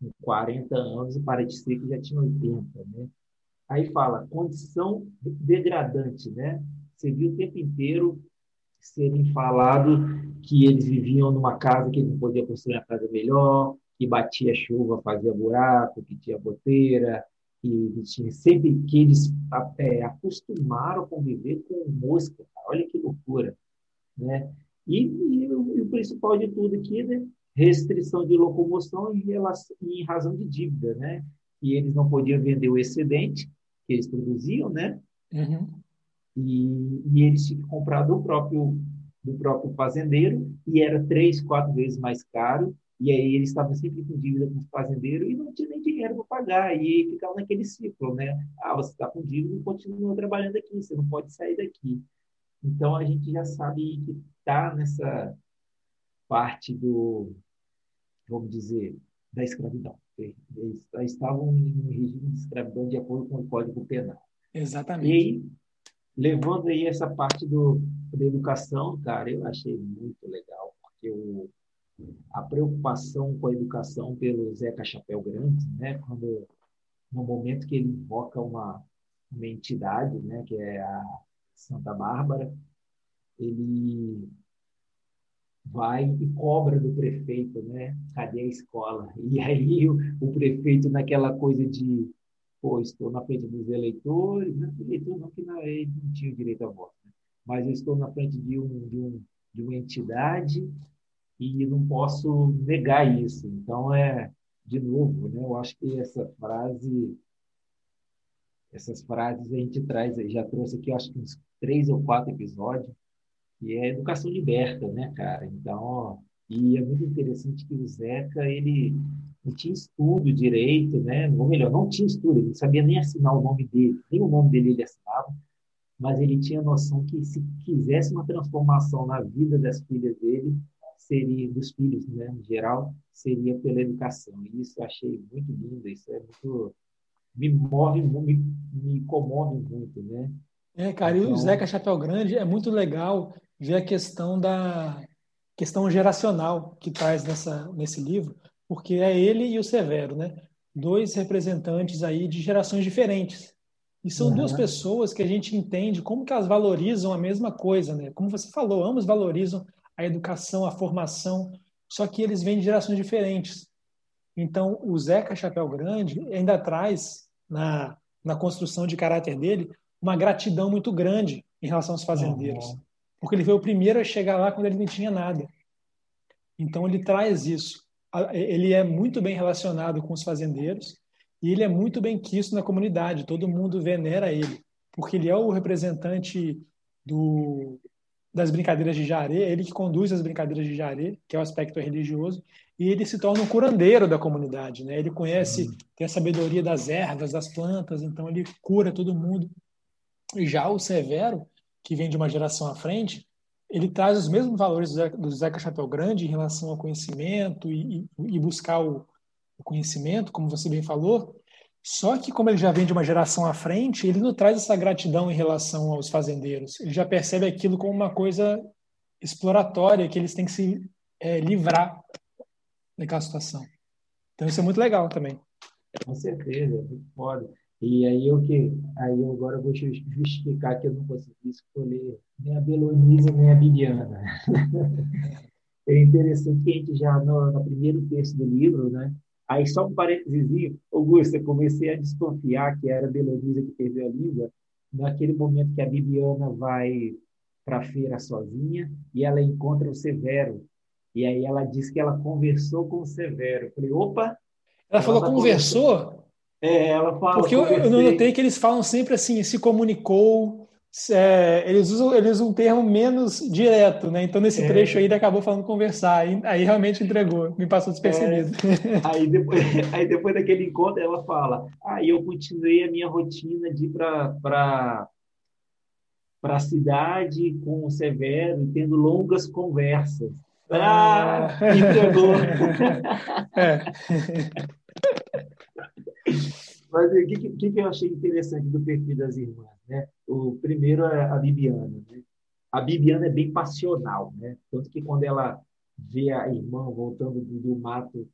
com 40 anos e parecia que já tinha 80. Né? Aí fala condição degradante, né? Você viu o tempo inteiro serem falado que eles viviam numa casa que eles não podiam construir uma casa melhor, que batia chuva, fazia buraco, que tinha goteira, que tinha sempre que eles é, acostumaram a conviver com mosca. Olha que loucura, né? E, e, e, o principal de tudo aqui, né? Restrição de locomoção em, relação, em razão de dívida, né? E eles não podiam vender o excedente que eles produziam, né? Uhum. E, e eles tinham que comprar do próprio do próprio fazendeiro e era três, quatro vezes mais caro. E aí eles estavam sempre com dívida com o fazendeiro e não tinha nem dinheiro para pagar. E aí ficava naquele ciclo, né? Ah, você está com dívida e continua trabalhando aqui, você não pode sair daqui. Então a gente já sabe que está nessa parte do, vamos dizer, da escravidão. Eles estavam em um regime de escravidão de acordo com o Código Penal. Exatamente. E levando aí essa parte do, da educação, cara, eu achei muito legal, porque o, a preocupação com a educação pelo Zeca Chapéu Grande, né, quando no momento que ele invoca uma, uma entidade, né, que é a Santa Bárbara, ele vai e cobra do prefeito, né? Cadê a escola? E aí o, o prefeito naquela coisa de, pô, estou na frente dos eleitores, não eleitor não, que não, ele não tinha direito a voto, né? mas eu estou na frente de, um, de, um, de uma entidade e não posso negar isso. Então é, de novo, né? Eu acho que essa frase essas frases a gente traz, já trouxe aqui, acho que uns três ou quatro episódios, e é educação liberta, né, cara? Então, ó, e é muito interessante que o Zeca, ele não tinha estudo direito, né? Ou melhor, não tinha estudo, ele não sabia nem assinar o nome dele, nem o nome dele ele assinava, mas ele tinha noção que se quisesse uma transformação na vida das filhas dele, seria dos filhos, né, em geral, seria pela educação. E isso eu achei muito lindo, isso é muito me move, me, me comove muito, né? É, cara, então... e o então Zeca Chapéu Grande é muito legal ver a questão da questão geracional que traz nessa, nesse livro, porque é ele e o Severo, né? Dois representantes aí de gerações diferentes. E são uhum. duas pessoas que a gente entende como que elas valorizam a mesma coisa, né? Como você falou, ambos valorizam a educação, a formação, só que eles vêm de gerações diferentes. Então, o Zeca Chapéu Grande ainda traz na, na construção de caráter dele uma gratidão muito grande em relação aos fazendeiros. Uhum porque ele foi o primeiro a chegar lá quando ele não tinha nada. Então ele traz isso. Ele é muito bem relacionado com os fazendeiros e ele é muito bem quisto na comunidade. Todo mundo venera ele, porque ele é o representante do, das brincadeiras de jaré, ele que conduz as brincadeiras de jaré, que é o aspecto religioso, e ele se torna um curandeiro da comunidade, né? Ele conhece, tem a sabedoria das ervas, das plantas, então ele cura todo mundo. Já o Severo, que vem de uma geração à frente, ele traz os mesmos valores do Zeca Chapéu Grande em relação ao conhecimento e, e buscar o, o, conhecimento, como você bem falou. Só que, como ele já vem de uma geração à frente, ele não traz essa gratidão em relação aos fazendeiros. Ele já percebe aquilo como uma coisa exploratória, que eles têm que se é, livrar daquela situação. Então, isso é muito legal também. Com certeza, é muito foda. E aí eu que aí eu agora vou justificar que eu não consegui escolher nem a Belonisa nem a Bibiana. é interessante que a gente já no, no primeiro texto do livro, né? Aí só um parênteses, Augusto, eu comecei a desconfiar que era a Belonisa que perdeu a língua naquele momento que a Bibiana vai para a feira sozinha e ela encontra o Severo. E aí ela diz que ela conversou com o Severo. Eu falei, opa! Ela, ela falou conversou? É, ela fala. Porque eu, eu notei que eles falam sempre assim, se comunicou. É, eles, usam, eles usam um termo menos direto, né? Então, nesse é. trecho aí, ele acabou falando conversar. Aí, aí realmente entregou, me passou despercebido. É. Aí, depois, aí, depois daquele encontro, ela fala: Aí ah, eu continuei a minha rotina de ir para para a cidade com o Severo, tendo longas conversas. Ah, ah. entregou. Mas o que, que, que, eu achei interessante do perfil das irmãs? Né? O primeiro é a Bibiana. Né? A Bibiana é bem passional, né? tanto que quando ela vê a irmã voltando do, do mato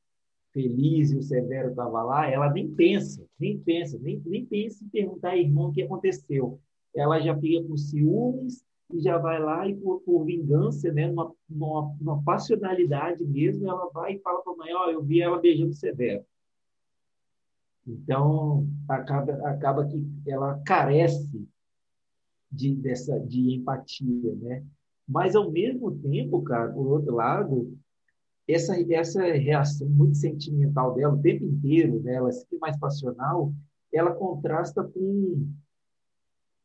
feliz e o Severo estava lá, ela nem pensa, nem pensa, nem, nem pensa em perguntar à irmã o que aconteceu. Ela já fica com ciúmes e já vai lá e por, por vingança, né, numa, numa, numa, passionalidade mesmo, ela vai e fala para a mãe, ó, oh, eu vi ela beijando o Severo. Então, acaba, acaba que ela carece de, dessa, de empatia, né? Mas, ao mesmo tempo, cara, por outro lado, essa, essa reação muito sentimental dela o tempo inteiro, né, ela é sempre mais passional, ela contrasta com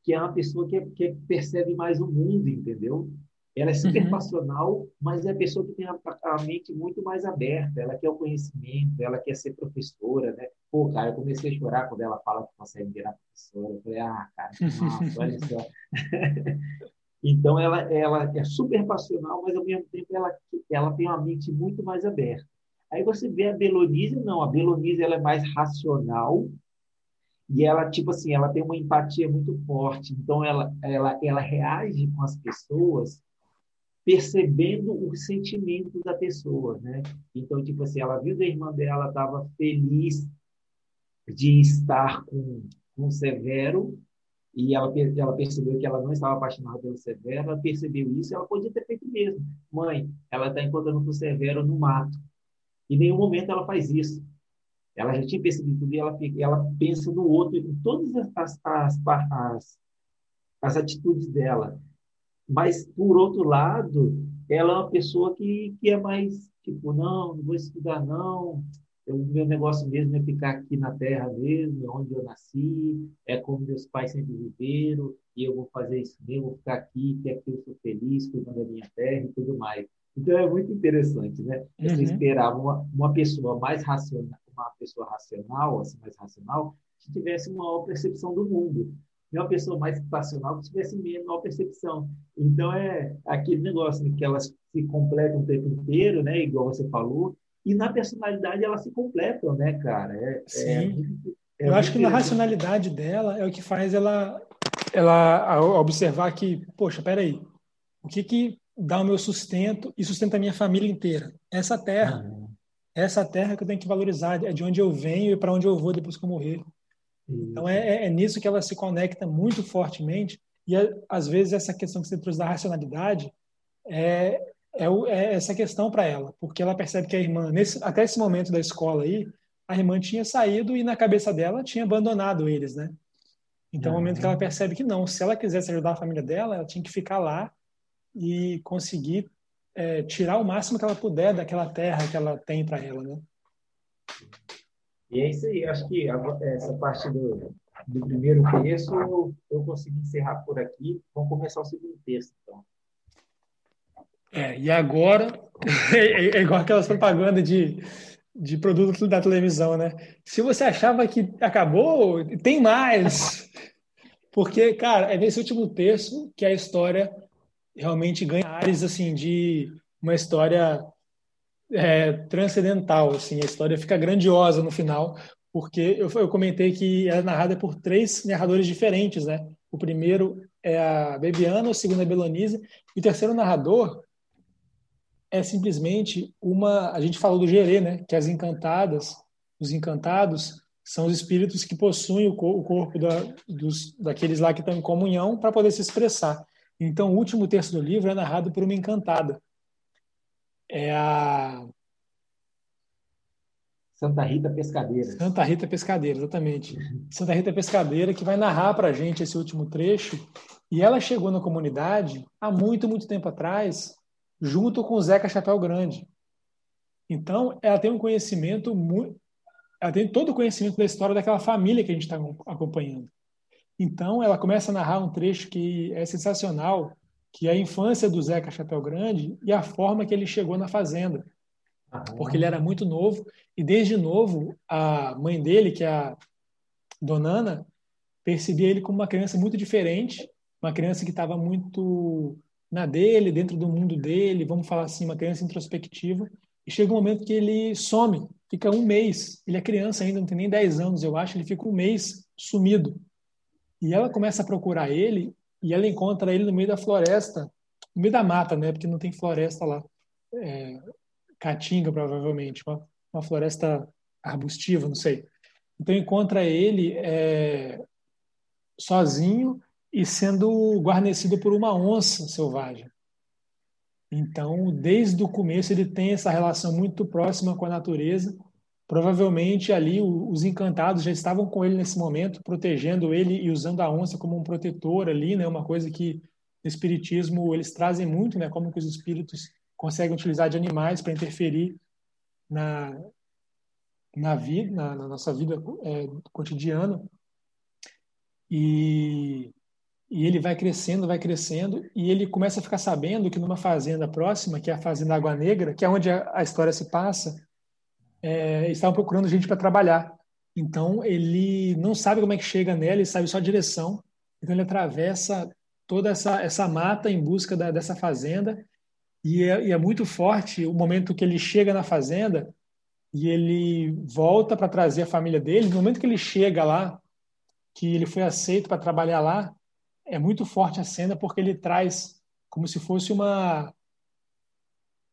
que é uma pessoa que, é, que percebe mais o mundo, entendeu? Ela é super uhum. passional, mas é a pessoa que tem a, a, mente muito mais aberta. Ela quer o conhecimento, ela quer ser professora, né? Pô, cara, eu comecei a chorar quando ela fala que consegue virar professora. Eu falei, ah, cara, que massa, olha só. então, ela, ela é super passional, mas ao mesmo tempo ela, ela tem uma mente muito mais aberta. Aí você vê a Belonise, não. A Belonise ela é mais racional, e ela tipo assim ela tem uma empatia muito forte então ela ela ela reage com as pessoas percebendo o sentimento da pessoa, né? Então, tipo assim, ela viu da irmã dela, estava feliz de estar com, com Severo, e ela, ela percebeu que ela não estava apaixonada pelo Severo, ela percebeu isso, ela podia ter feito mesmo. Mãe, ela está encontrando com o Severo no mato. Em nenhum momento ela faz isso. Ela já tinha percebido tudo e ela, ela pensa no outro, em todas as, as, as, as atitudes dela. Mas, por outro lado, ela é uma pessoa que, que é mais, tipo, não, não vou estudar, não. O meu negócio mesmo é ficar aqui na terra mesmo, é onde eu nasci, é como meus pais sempre viveram, e eu vou fazer isso mesmo, vou ficar aqui, que aqui eu sou feliz, cuidando da minha terra e tudo mais. Então, é muito interessante, né? Você uhum. esperava uma, uma pessoa mais racional, uma pessoa racional, assim, mais racional, que tivesse uma maior percepção do mundo é uma pessoa mais passional que tivesse menor percepção. Então, é aquele negócio né, que elas se completam o tempo inteiro, né? Igual você falou, e na personalidade elas se completam, né, cara? É, é Sim. É, é Eu acho que na racionalidade dela é o que faz ela, ela observar que, poxa, peraí, o que que dá o meu sustento e sustenta a minha família inteira? Essa terra. Ah. Essa terra que eu tenho que valorizar, é de onde eu venho e para onde eu vou depois que eu morrer. Então é, é, é, nisso que ela se conecta muito fortemente e às vezes essa questão que você trouxe da racionalidade é, é, é essa questão para ela, porque ela percebe que a irmã nesse, até esse momento da escola aí a irmã tinha saído e na cabeça dela tinha abandonado eles, né? Então, uhum. o momento que ela percebe que não, se ela quisesse ajudar a família dela, ela tinha que ficar lá e conseguir é, tirar o máximo que ela puder daquela terra que ela tem para ela, né? E é isso aí, acho que essa parte do, do primeiro texto eu, eu consegui encerrar por aqui. Vamos começar o segundo texto, então. É, e agora, é, é igual aquelas propagandas de, de produto da televisão, né? Se você achava que acabou, tem mais. Porque, cara, é nesse último texto que a história realmente ganha ares, assim, de uma história é, transcendental, assim, a história fica grandiosa no final, porque eu, eu comentei que é narrada por três narradores diferentes, né? O primeiro é a Bebiana, o segundo é a Belonise, e o terceiro narrador é simplesmente uma. A gente falou do Gerê, né? Que as encantadas, os encantados, são os espíritos que possuem o, corpo da, dos, daqueles lá que estão em comunhão para poder se expressar. Então, o último terço do livro é narrado por uma encantada é a Santa Rita Pescadeira. Santa Rita Pescadeira, exatamente. Santa Rita Pescadeira que vai narrar para a gente esse último trecho. E ela chegou na comunidade há muito, muito tempo atrás, junto com o Zeca Chapéu Grande. Então, ela tem um conhecimento muito. Ela tem todo o conhecimento da história daquela família que a gente está acompanhando. Então, ela começa a narrar um trecho que é sensacional, que é a infância do Zeca Chapéu Grande e a forma que ele chegou na fazenda. Porque ele era muito novo e desde novo a mãe dele, que é a Donana, percebia ele como uma criança muito diferente, uma criança que estava muito na dele, dentro do mundo dele, vamos falar assim, uma criança introspectiva. E chega um momento que ele some, fica um mês. Ele é criança ainda, não tem nem 10 anos, eu acho, ele fica um mês sumido. E ela começa a procurar ele e ela encontra ele no meio da floresta, no meio da mata, né? Porque não tem floresta lá. É, caatinga, provavelmente. Uma uma floresta arbustiva, não sei. Então encontra ele é, sozinho e sendo guarnecido por uma onça selvagem. Então, desde o começo, ele tem essa relação muito próxima com a natureza. Provavelmente ali os encantados já estavam com ele nesse momento, protegendo ele e usando a onça como um protetor ali, né? Uma coisa que no espiritismo eles trazem muito, né? Como que os espíritos conseguem utilizar de animais para interferir na na vida, na, na nossa vida é, cotidiana. E e ele vai crescendo, vai crescendo, e ele começa a ficar sabendo que numa fazenda próxima, que é a Fazenda Água Negra, que é onde a, a história se passa, é, estavam procurando gente para trabalhar. Então ele não sabe como é que chega nela, ele sabe só a direção. Então ele atravessa toda essa, essa mata em busca da, dessa fazenda, e é, e é muito forte o momento que ele chega na fazenda e ele volta para trazer a família dele. No momento que ele chega lá, que ele foi aceito para trabalhar lá, é muito forte a cena porque ele traz como se fosse uma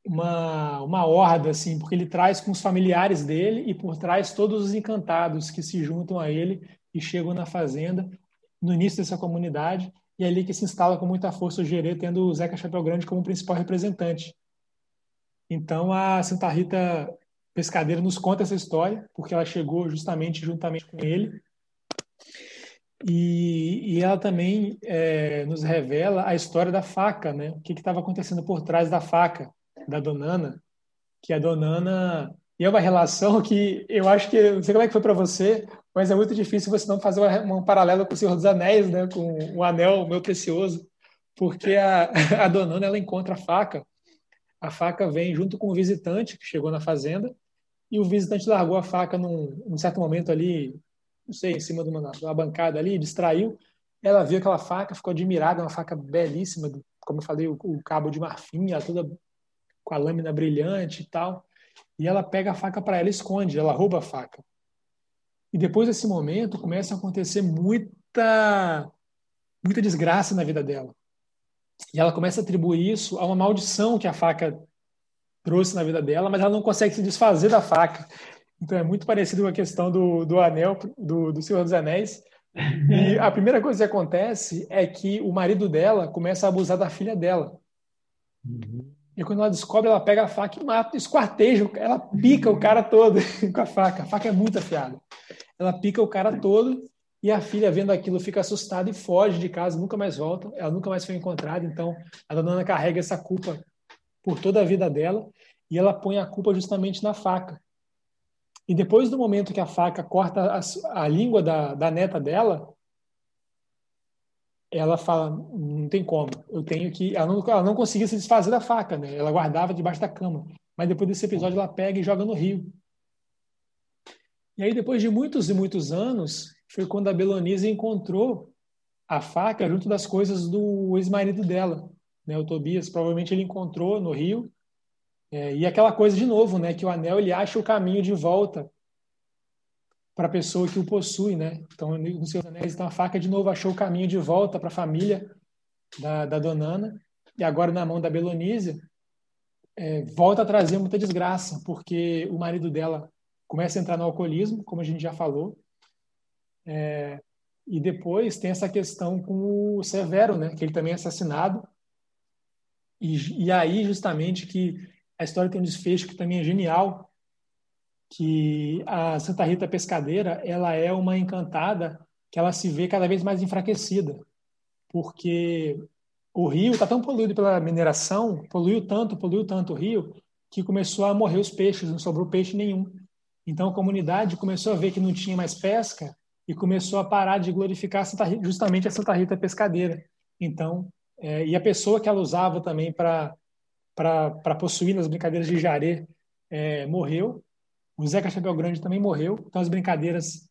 uma, uma horda, assim, porque ele traz com os familiares dele e por trás todos os encantados que se juntam a ele e chegam na fazenda no início dessa comunidade e é ali que se instala com muita força o Gerê, tendo o Zeca Chapéu Grande como principal representante. Então a Santa Rita Pescadeira nos conta essa história, porque ela chegou justamente juntamente com ele e, e ela também é, nos revela a história da faca, né? O que estava acontecendo por trás da faca da Donana, que a Donana e é uma relação que eu acho que não sei como é que foi para você, mas é muito difícil você não fazer um paralelo com o Senhor dos Anéis, né? Com o anel meu precioso, porque a, a Donana ela encontra a faca, a faca vem junto com o visitante que chegou na fazenda e o visitante largou a faca num, num certo momento ali não sei, em cima de uma, de uma bancada ali, distraiu. Ela viu aquela faca, ficou admirada, uma faca belíssima, como eu falei, o, o cabo de marfim, ela toda com a lâmina brilhante e tal. E ela pega a faca para ela, esconde, ela rouba a faca. E depois desse momento começa a acontecer muita muita desgraça na vida dela. E ela começa a atribuir isso a uma maldição que a faca trouxe na vida dela, mas ela não consegue se desfazer da faca. Então é muito parecido com a questão do, do anel, do, do Senhor dos Anéis. E a primeira coisa que acontece é que o marido dela começa a abusar da filha dela. Uhum. E quando ela descobre, ela pega a faca e mata, esquarteja, ela pica o cara todo com a faca. A faca é muito afiada. Ela pica o cara todo e a filha, vendo aquilo, fica assustada e foge de casa, nunca mais volta. Ela nunca mais foi encontrada. Então a dona Ana carrega essa culpa por toda a vida dela e ela põe a culpa justamente na faca. E depois do momento que a faca corta a, a língua da, da neta dela, ela fala, não tem como, eu tenho que... Ela não, ela não conseguia se desfazer da faca, né? Ela guardava debaixo da cama. Mas depois desse episódio ela pega e joga no rio. E aí depois de muitos e muitos anos, foi quando a Belonise encontrou a faca junto das coisas do ex-marido dela, né? O Tobias, provavelmente ele encontrou no rio é, e aquela coisa de novo, né, que o anel ele acha o caminho de volta para a pessoa que o possui, né? Então, no seus anéis, então a faca de novo achou o caminho de volta para a família da, da Donana e agora na mão da Belonísia é, volta a trazer muita desgraça, porque o marido dela começa a entrar no alcoolismo, como a gente já falou, é, e depois tem essa questão com o Severo, né? Que ele também é assassinado e, e aí justamente que a história tem um desfecho que também é genial, que a Santa Rita Pescadeira ela é uma encantada que ela se vê cada vez mais enfraquecida, porque o rio está tão poluído pela mineração, poluiu tanto, poluiu tanto o rio, que começou a morrer os peixes, não sobrou peixe nenhum. Então a comunidade começou a ver que não tinha mais pesca e começou a parar de glorificar Santa, justamente a Santa Rita Pescadeira. Então, é, e a pessoa que ela usava também para para possuir nas brincadeiras de Jaré é, morreu. O Zeca Chapéu Grande também morreu. Então as brincadeiras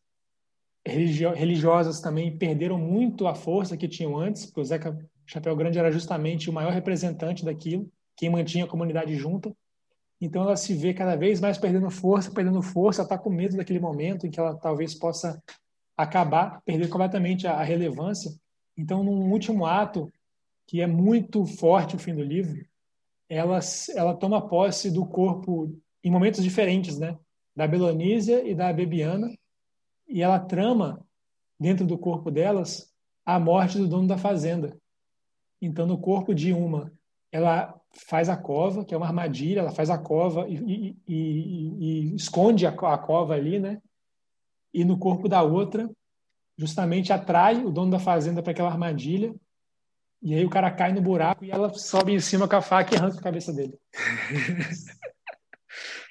religio religiosas também perderam muito a força que tinham antes, porque o Zeca Chapéu Grande era justamente o maior representante daquilo, quem mantinha a comunidade junta. Então ela se vê cada vez mais perdendo força, perdendo força, está com medo daquele momento em que ela talvez possa acabar, perder completamente a, a relevância. Então, num último ato, que é muito forte o fim do livro, ela, ela toma posse do corpo em momentos diferentes, né? Da Belonísia e da Bebiana, e ela trama dentro do corpo delas a morte do dono da fazenda. Então, no corpo de uma, ela faz a cova, que é uma armadilha, ela faz a cova e, e, e, e esconde a, a cova ali, né? E no corpo da outra, justamente atrai o dono da fazenda para aquela armadilha. E aí o cara cai no buraco e ela sobe em cima com a faca e arranca a cabeça dele.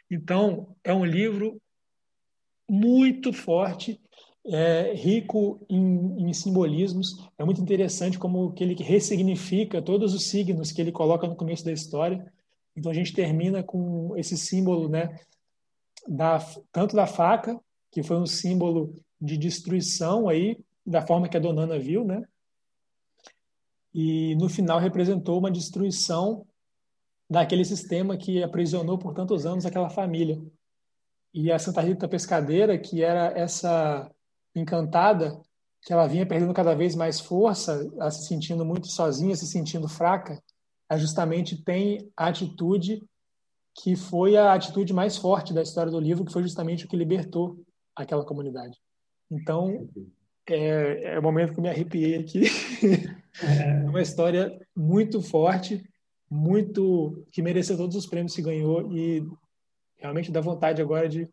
então, é um livro muito forte, é, rico em, em, simbolismos. É muito interessante como que ele ressignifica todos os signos que ele coloca no começo da história. Então a gente termina com esse símbolo, né, da, tanto da faca, que foi um símbolo de destruição aí, da forma que a Donana viu, né? E no final representou uma destruição daquele sistema que aprisionou por tantos anos aquela família. E a Santa Rita Pescadeira, que era essa encantada, que ela vinha perdendo cada vez mais força, se sentindo muito sozinha, se sentindo fraca, ela justamente tem a atitude que foi a atitude mais forte da história do livro, que foi justamente o que libertou aquela comunidade. Então, é, é o momento que eu me arrepiei aqui. É uma história muito forte, muito que mereceu todos os prêmios que ganhou e realmente dá vontade agora de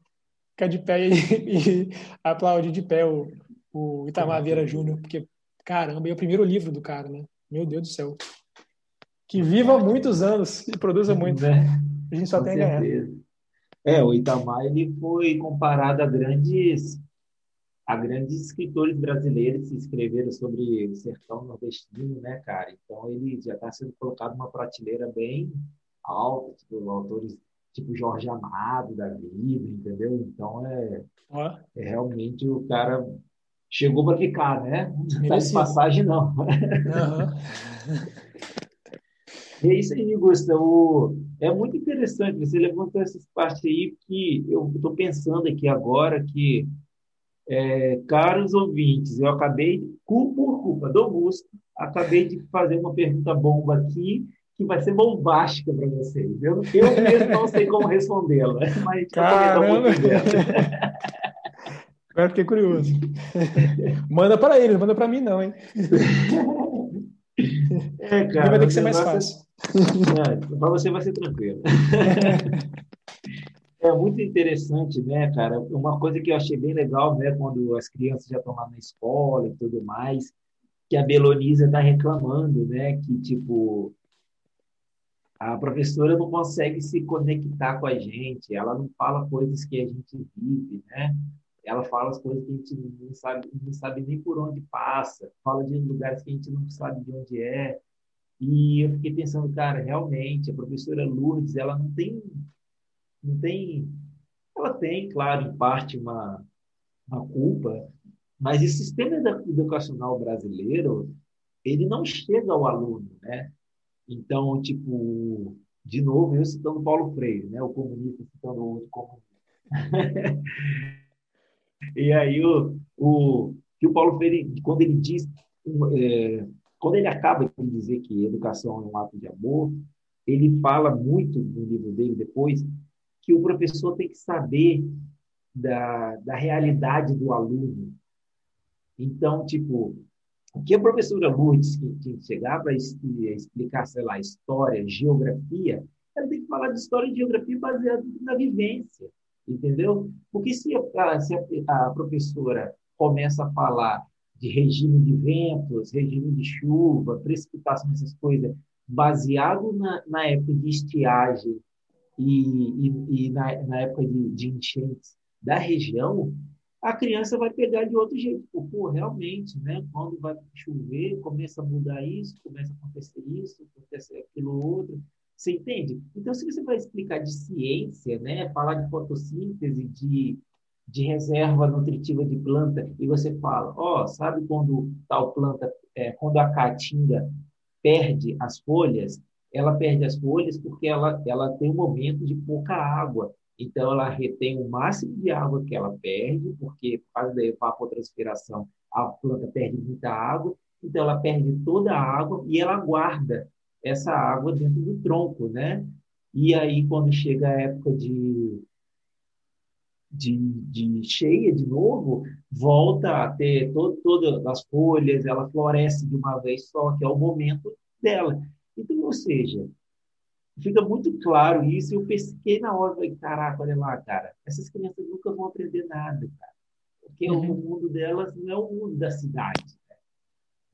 ficar de pé e, e aplaudir de pé o, o Itamar Vieira Júnior, porque, caramba, é o primeiro livro do cara, né? Meu Deus do céu. Que viva muitos anos e produza muito. É, a gente só tem a ganhar. É, o Itamar ele foi comparado a grandes a grandes escritores brasileiros que escreveram sobre o sertão nordestino, né, cara? Então ele já está sendo colocado numa prateleira bem alta, tipo, autores tipo Jorge Amado da vida, entendeu? Então é, é realmente o cara chegou para ficar, né? Não de passagem, não. Uhum. é isso aí, Gustavo. É muito interessante, você levantou essas partes aí, que eu estou pensando aqui agora que, é, caros ouvintes, eu acabei, por culpa do Augusto, acabei de fazer uma pergunta bomba aqui que vai ser bombástica para vocês. Eu, eu mesmo não sei como respondê-la, mas Caramba. Agora fiquei curioso. manda para ele, não manda para mim não, hein? É, cara, vai ter que ser mais fácil. É, para você vai ser tranquilo. É muito interessante, né, cara? Uma coisa que eu achei bem legal, né, quando as crianças já estão lá na escola e tudo mais, que a Belonisa está reclamando, né, que tipo a professora não consegue se conectar com a gente, ela não fala coisas que a gente vive, né? Ela fala as coisas que a gente não sabe, não sabe nem por onde passa, fala de lugares que a gente não sabe de onde é. E eu fiquei pensando, cara, realmente, a professora Lourdes, ela não tem, não tem, ela tem, claro, em parte uma, uma culpa, mas o sistema educacional brasileiro, ele não chega ao aluno, né? Então, tipo, de novo, eu citando Paulo Freire, né? o comunista citando o outro comunista. e aí, o, o, que o Paulo Freire, quando ele diz, é, quando ele acaba de dizer que educação é um ato de amor, ele fala muito no livro dele depois que o professor tem que saber da, da realidade do aluno. Então, tipo, o que a professora Lourdes tinha que chegar para explicar, sei lá, história, geografia, ela tem que falar de história e geografia baseada na vivência, entendeu? Porque se a, se a professora começa a falar de regime de ventos, regime de chuva, precipitação, essas coisas, baseado na, na época de estiagem e, e, e na, na, época de, de enchentes da região, a criança vai pegar de outro jeito. Pô, realmente, né? Quando vai chover, começa a mudar isso, começa a acontecer isso, acontecer aquilo outro. Você entende? Então, se você vai explicar de ciência, né? Falar de fotossíntese, de, de reserva nutritiva de planta, e você fala, ó, oh, sabe quando tal planta, é, quando a caatinga perde as folhas, ela perde as folhas porque ela, ela tem um momento de pouca água. Então, ela retém o máximo de água que ela perde, porque por causa da evapotranspiração, a planta perde muita água, então ela perde toda a água e ela guarda essa água dentro do tronco, né? E aí, quando chega a época de, de, de cheia de novo, volta a ter todo, todas as folhas, ela floresce de uma vez só, que é o momento dela. Então, ou seja, fica muito claro isso. Eu pesquei na hora, falei, caraca, olha lá, cara, essas crianças nunca vão aprender nada, cara. Porque uhum. o mundo delas não é o mundo da cidade. Né?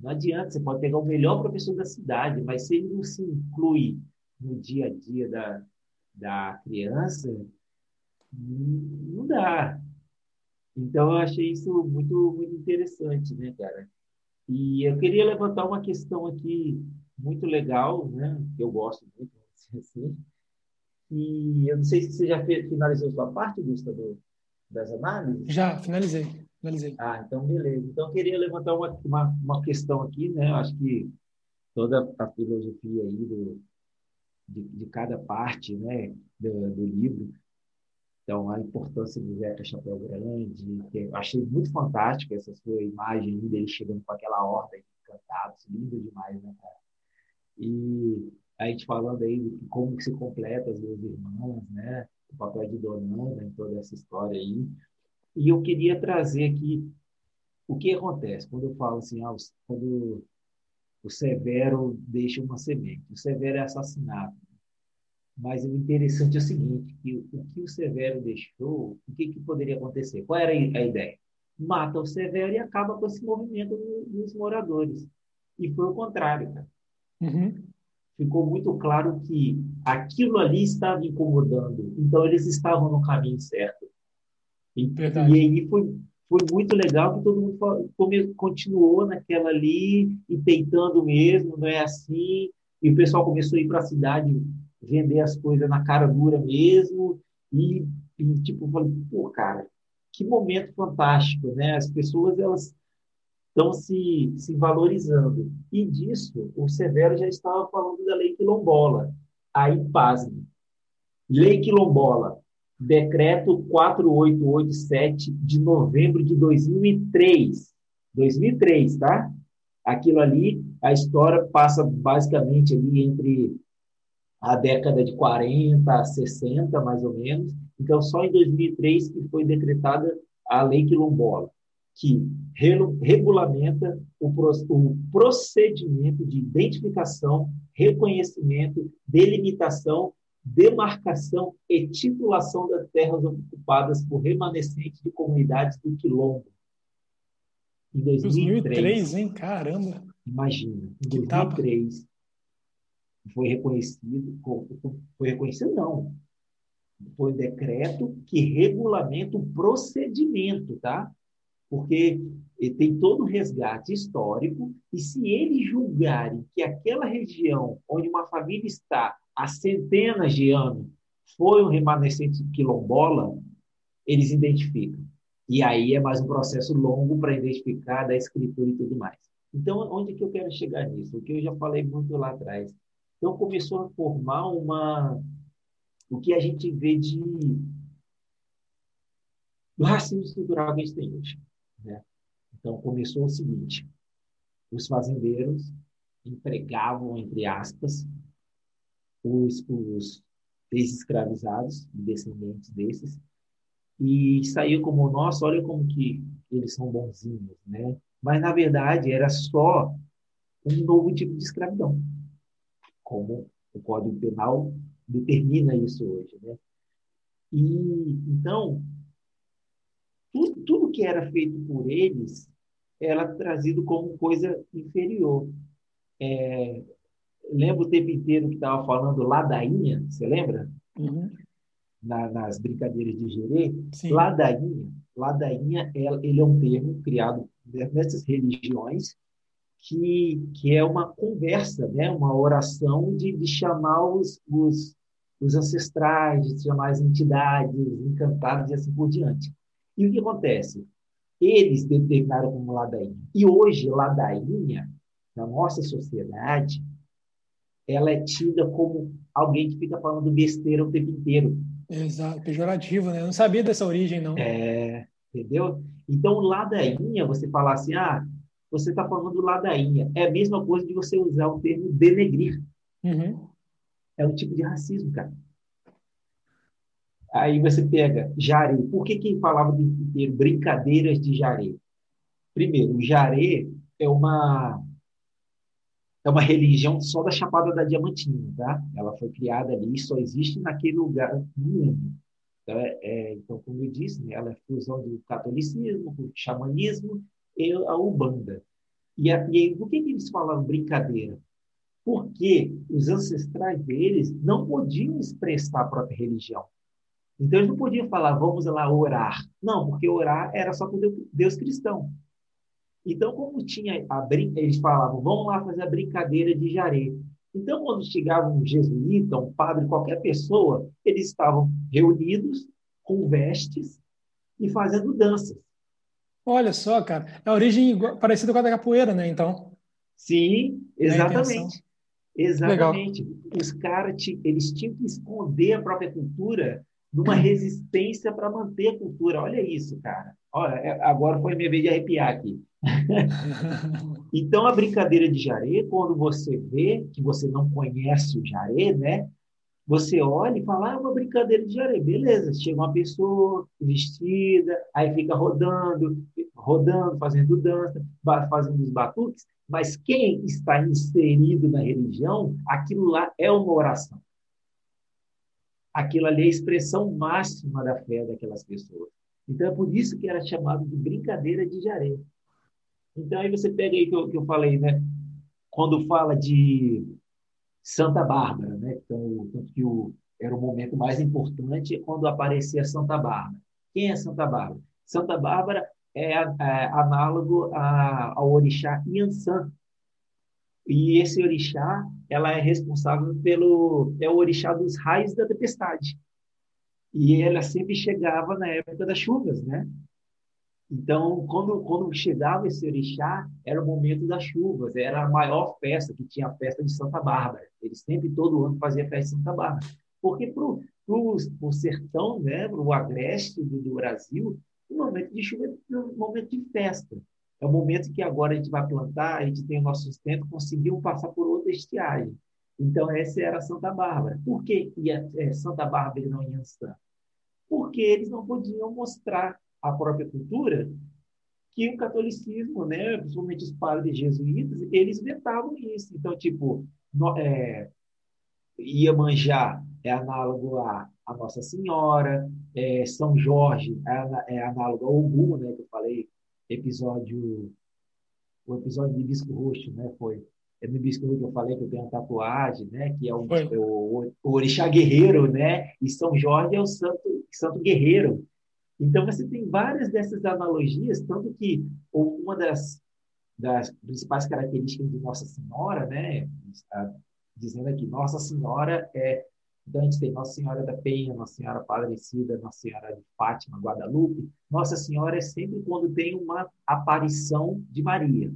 Não adianta, você pode pegar o melhor professor da cidade, mas se ele não se inclui no dia a dia da, da criança, não dá. Então, eu achei isso muito, muito interessante, né, cara? E eu queria levantar uma questão aqui muito legal, né, que eu gosto muito, assim. E eu não sei se você já finalizou sua parte, Gustavo, das análises. Já, finalizei. finalizei. Ah, então beleza. Então eu queria levantar uma, uma, uma questão aqui, né? Acho que toda a filosofia aí do, de, de cada parte, né, do, do livro então, a importância do Zeca Chapéu Grande, que eu achei muito fantástico essa sua imagem dele chegando com aquela ordem encantados, lindo demais, né, cara? E a gente falando aí de como que se completa as duas irmãs, né? O papel de Donanda em toda essa história aí. E eu queria trazer aqui o que acontece quando eu falo assim, ah, quando o Severo deixa uma semente. O Severo é assassinado. Mas o interessante é o seguinte, que o que o Severo deixou, o que, que poderia acontecer? Qual era a ideia? Mata o Severo e acaba com esse movimento dos moradores. E foi o contrário, cara. Uhum. Ficou muito claro que aquilo ali estava incomodando. Então, eles estavam no caminho certo. E, e aí foi, foi muito legal que todo mundo continuou naquela ali e tentando mesmo, não é assim. E o pessoal começou a ir para a cidade vender as coisas na cara dura mesmo. E, e tipo, falei, pô, cara, que momento fantástico, né? As pessoas, elas estão se, se valorizando. E disso, o Severo já estava falando da lei quilombola. Aí, pasme. Lei quilombola, decreto 4887 de novembro de 2003. 2003, tá? Aquilo ali, a história passa basicamente ali entre a década de 40, 60, mais ou menos. Então, só em 2003 que foi decretada a Lei Quilombola, que regulamenta o procedimento de identificação, reconhecimento, delimitação, demarcação e titulação das terras ocupadas por remanescentes de comunidades do Quilombo. Em 2003, 2003 hein? Caramba! Imagina, em 2003, foi reconhecido, foi reconhecido não, foi decreto que regulamenta o procedimento, tá? Porque tem todo o resgate histórico e se eles julgarem que aquela região onde uma família está há centenas de anos foi um remanescente quilombola, eles identificam. E aí é mais um processo longo para identificar da escritura e tudo mais. Então, onde que eu quero chegar nisso? O que eu já falei muito lá atrás. Então começou a formar uma o que a gente vê de racismo estrutural que a gente tem hoje. Então começou o seguinte: os fazendeiros empregavam entre aspas os, os ex-escravizados, descendentes desses, e saiu como nossa, olha como que eles são bonzinhos, né? Mas na verdade era só um novo tipo de escravidão como o Código Penal determina isso hoje. Né? E, então, tudo, tudo que era feito por eles era trazido como coisa inferior. É, lembra o tempo inteiro que estava falando ladainha, você lembra? Uhum. Na, nas brincadeiras de Gerê? Sim. Ladainha. Ladainha, ele é um termo criado nessas religiões que, que é uma conversa, né? uma oração de, de chamar os, os, os ancestrais, de chamar as entidades encantadas e assim por diante. E o que acontece? Eles determinaram como ladainha. E hoje, ladainha, na nossa sociedade, ela é tida como alguém que fica falando besteira o tempo inteiro. Exato, pejorativo, né? Eu não sabia dessa origem, não. É, entendeu? Então, ladainha, você falar assim, ah, você está falando ladainha. É a mesma coisa de você usar o termo denegrir. Uhum. É um tipo de racismo, cara. Aí você pega Jaré. Por que quem falava de brincadeiras de Jaré? Primeiro, o é uma é uma religião só da Chapada da Diamantina, tá? Ela foi criada ali e só existe naquele lugar no mundo. Então, é, é, então como eu disse, né, ela é fusão do catolicismo, do xamanismo e a Umbanda. E, a, e aí, por que, que eles falavam brincadeira? Porque os ancestrais deles não podiam expressar a própria religião. Então, eles não podiam falar, vamos lá orar. Não, porque orar era só com Deus cristão. Então, como tinha a brinca, eles falavam, vamos lá fazer a brincadeira de jaré. Então, quando chegava um jesuíta, um padre, qualquer pessoa, eles estavam reunidos com vestes e fazendo danças. Olha só, cara, é a origem parecida com a da capoeira, né? Então. Sim, exatamente. Exatamente. Legal. Os caras eles tinham que esconder a própria cultura numa resistência para manter a cultura. Olha isso, cara. Olha, é, agora foi minha vez de arrepiar aqui. então, a brincadeira de jaré, quando você vê que você não conhece o jaré, né? Você olha e fala, ah, é uma brincadeira de jaré. Beleza, chega uma pessoa vestida, aí fica rodando, rodando, fazendo dança, fazendo os batuques, mas quem está inserido na religião, aquilo lá é uma oração. Aquilo ali é a expressão máxima da fé daquelas pessoas. Então é por isso que era chamado de brincadeira de jaré. Então aí você pega aí que eu, que eu falei, né? Quando fala de Santa Bárbara, né? Então, tanto que o, era o momento mais importante é quando aparecia Santa Bárbara. Quem é Santa Bárbara? Santa Bárbara é, é análogo a, ao orixá Yansan. E esse orixá, ela é responsável pelo é o orixá dos raios da tempestade. E ela sempre chegava na época das chuvas, né? Então, quando, quando chegava esse orixá, era o momento das chuvas, era a maior festa, que tinha a festa de Santa Bárbara. Ele sempre, todo ano, fazia a festa de Santa Bárbara. Porque para o sertão, né, o agreste do, do, Brasil, o momento de chuva é um momento de festa. É o momento que agora a gente vai plantar, a gente tem o nosso sustento, conseguimos passar por outra estiagem. Então, essa era Santa Bárbara. Por que é, Santa Bárbara e não Yansan? Porque eles não podiam mostrar a própria cultura que o catolicismo, né, principalmente os padres jesuítas, eles vetavam isso. Então, tipo, no, é, é análogo a, a Nossa Senhora, é, São Jorge é, é análogo ao Ogum, né, que eu falei, episódio, o episódio de Bisco Roxo, né, foi é no Bisco Roxo que eu falei que eu tenho uma tatuagem, né, que é o, é o, o orixá guerreiro, né, e São Jorge é o santo, santo guerreiro. Então, você tem várias dessas analogias, tanto que uma das, das principais características de Nossa Senhora, né, está dizendo aqui, Nossa Senhora é. Então, tem Nossa Senhora da Penha, Nossa Senhora Aparecida, Nossa Senhora de Fátima, Guadalupe. Nossa Senhora é sempre quando tem uma aparição de Maria.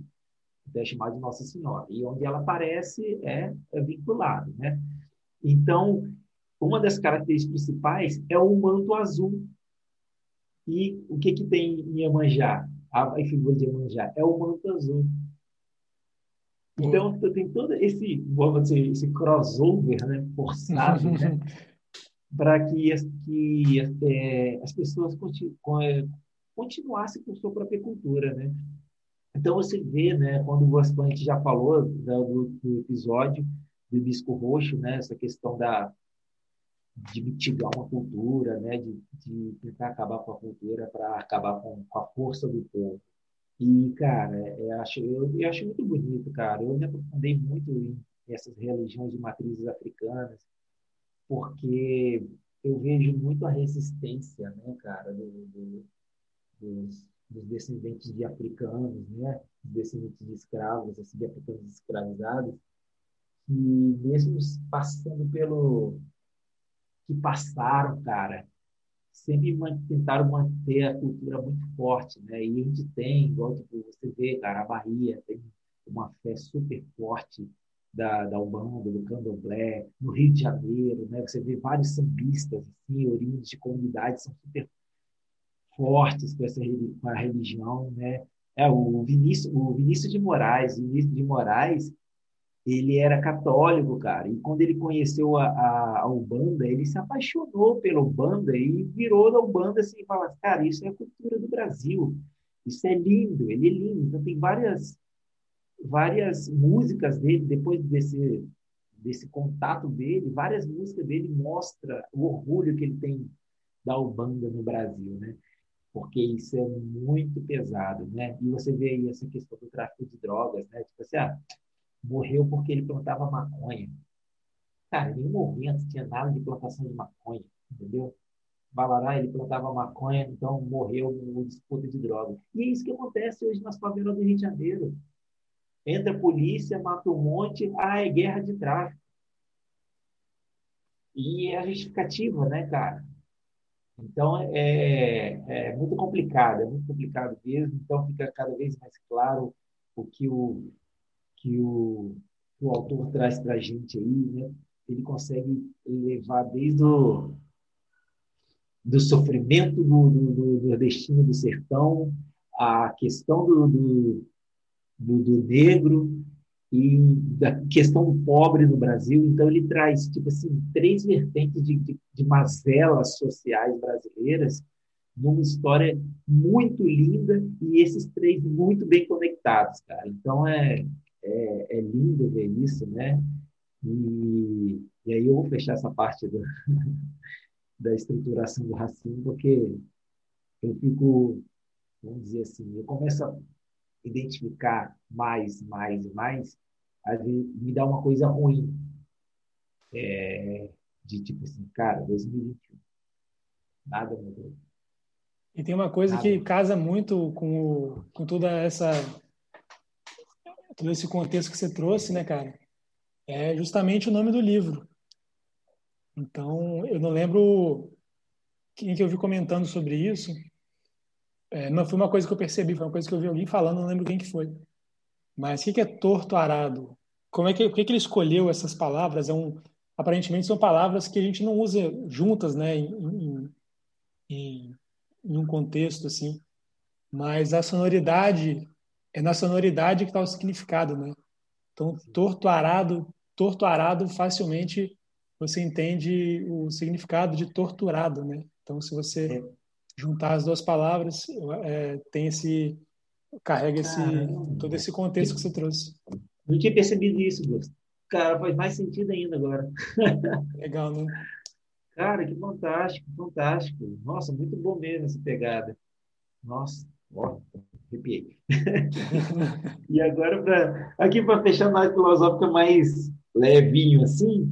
É chamada de Nossa Senhora. E onde ela aparece é, é vinculado, né? Então, uma das características principais é o manto azul, e o que, que tem em Iemanjá? A figura de Iemanjá é o manto azul. Então, tem todo esse, vamos dizer, esse crossover né, forçado né, para que, que é, as pessoas continu, é, continuassem com sua própria cultura. Né? Então, você vê, né, quando você, a gente já falou né, do, do episódio do Bisco Roxo, né, essa questão da, de mitigar uma cultura, né, de, de tentar acabar com a cultura para acabar com, com, a força do povo. E, cara, eu acho, eu, eu acho muito bonito, cara. Eu me aprofundei muito em essas religiões de matrizes africanas, porque eu vejo muito a resistência, né, cara, do, do, dos, dos, descendentes de africanos, né, descendentes de escravos, assim, de africanos escravizados, que mesmo passando pelo que passaram, cara, sempre tentaram manter a cultura muito forte, né? E a gente tem, igual tipo, você vê, cara, a Bahia tem uma fé super forte da, da Umbanda, do Candomblé, no Rio de Janeiro, né? Você vê vários sambistas, assim, oriundos de comunidades, são super fortes com essa com a religião, né? É, o Vinícius, o Vinícius de Moraes, Vinícius de Moraes, ele era católico, cara. E quando ele conheceu a, a, a Ubanda, ele se apaixonou pela Ubanda e virou da Ubanda assim e fala, cara, isso é a cultura do Brasil. Isso é lindo, ele é lindo. Então tem várias várias músicas dele depois desse desse contato dele, várias músicas dele mostra o orgulho que ele tem da Ubanda no Brasil, né? Porque isso é muito pesado, né? E você vê aí essa questão do tráfico de drogas, né? Tipo assim, ah, morreu porque ele plantava maconha. Cara, em nenhum momento tinha nada de plantação de maconha, entendeu? Balará, ele plantava maconha, então morreu no disputa de drogas. E é isso que acontece hoje nas favelas do Rio de Janeiro. Entra a polícia, mata um monte, ah, é guerra de tráfico. E é a justificativa, né, cara? Então, é, é muito complicado, é muito complicado mesmo. Então, fica cada vez mais claro o que o, que o, o autor traz para a gente aí, né? Ele consegue levar desde o do sofrimento do, do, do do sertão, a questão do, do, do, do negro e da questão pobre no Brasil. Então, ele traz, tipo assim, três vertentes de, de, de mazelas sociais brasileiras numa história muito linda e esses três muito bem conectados, cara. Então, é, é, é lindo ver isso, né? E, e aí eu vou fechar essa parte do, da estruturação do racismo, porque eu fico, vamos dizer assim, eu começo a identificar mais, mais, mais, às vezes me dá uma coisa ruim. É, de tipo assim, cara, 2021, nada mudou. E tem uma coisa nada. que casa muito com, o, com toda essa todo esse contexto que você trouxe, né, cara? É justamente o nome do livro. Então, eu não lembro quem que eu vi comentando sobre isso, é, não foi uma coisa que eu percebi, foi uma coisa que eu vi alguém falando, não lembro quem que foi. Mas o que, que é torto arado? Como é que, o que, que ele escolheu essas palavras? É um, aparentemente são palavras que a gente não usa juntas, né, em, em, em um contexto assim. Mas a sonoridade é na sonoridade que está o significado, né? Então, torto arado, torto arado facilmente você entende o significado de torturado, né? Então, se você juntar as duas palavras, é, tem esse carrega esse Caramba. todo esse contexto que você trouxe. Não tinha percebido isso, Gustavo. Cara, faz mais sentido ainda agora. Legal, né? Cara, que fantástico, fantástico. Nossa, muito bom mesmo essa pegada. Nossa, ó, arrepiei. e agora, pra, aqui para fechar mais filosófica, mais levinho assim,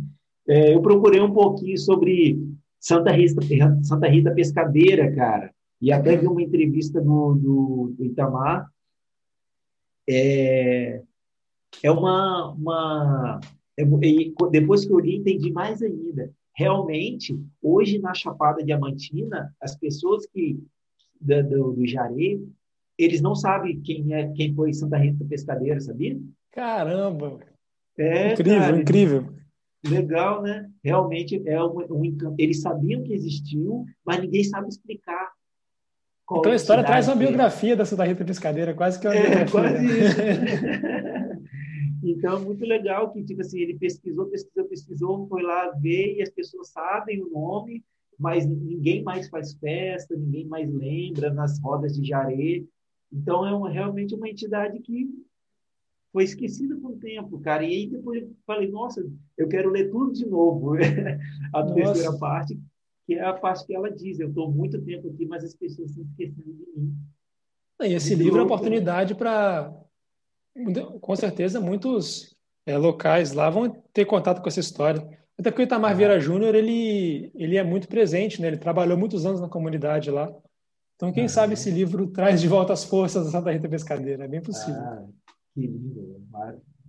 é, eu procurei um pouquinho sobre Santa Rita, Santa Rita Pescadeira, cara. E até vi uma entrevista do, do, do Itamar. É, é uma. uma é, depois que eu li, entendi mais ainda. Realmente, hoje na Chapada Diamantina, as pessoas que do, do, do eles não sabem quem é quem foi Santa Rita Pescadeira, sabia? Caramba! É, incrível, cara, incrível. Legal, né? Realmente é um, um Eles sabiam que existiu, mas ninguém sabe explicar. Então a história traz uma biografia da Santa Rita Pescadeira, quase que uma é, quase isso. então, muito legal que, tipo assim, ele pesquisou, pesquisou, pesquisou, foi lá ver e as pessoas sabem o nome, mas ninguém mais faz festa, ninguém mais lembra nas rodas de jaré. Então, é uma, realmente uma entidade que foi esquecida com o tempo, cara. E aí depois eu falei, nossa, eu quero ler tudo de novo. a nossa. terceira parte, que é a parte que ela diz, eu estou muito tempo aqui, mas as pessoas estão esquecendo de mim. E esse livro é uma oportunidade para, com certeza, muitos é, locais lá vão ter contato com essa história. Até porque o Itamar. Vieira Júnior, ele, ele é muito presente, né? ele trabalhou muitos anos na comunidade lá. Então, quem ah. sabe esse livro traz de volta as forças da Santa Rita Pescadeira, é bem possível. Ah, que lindo,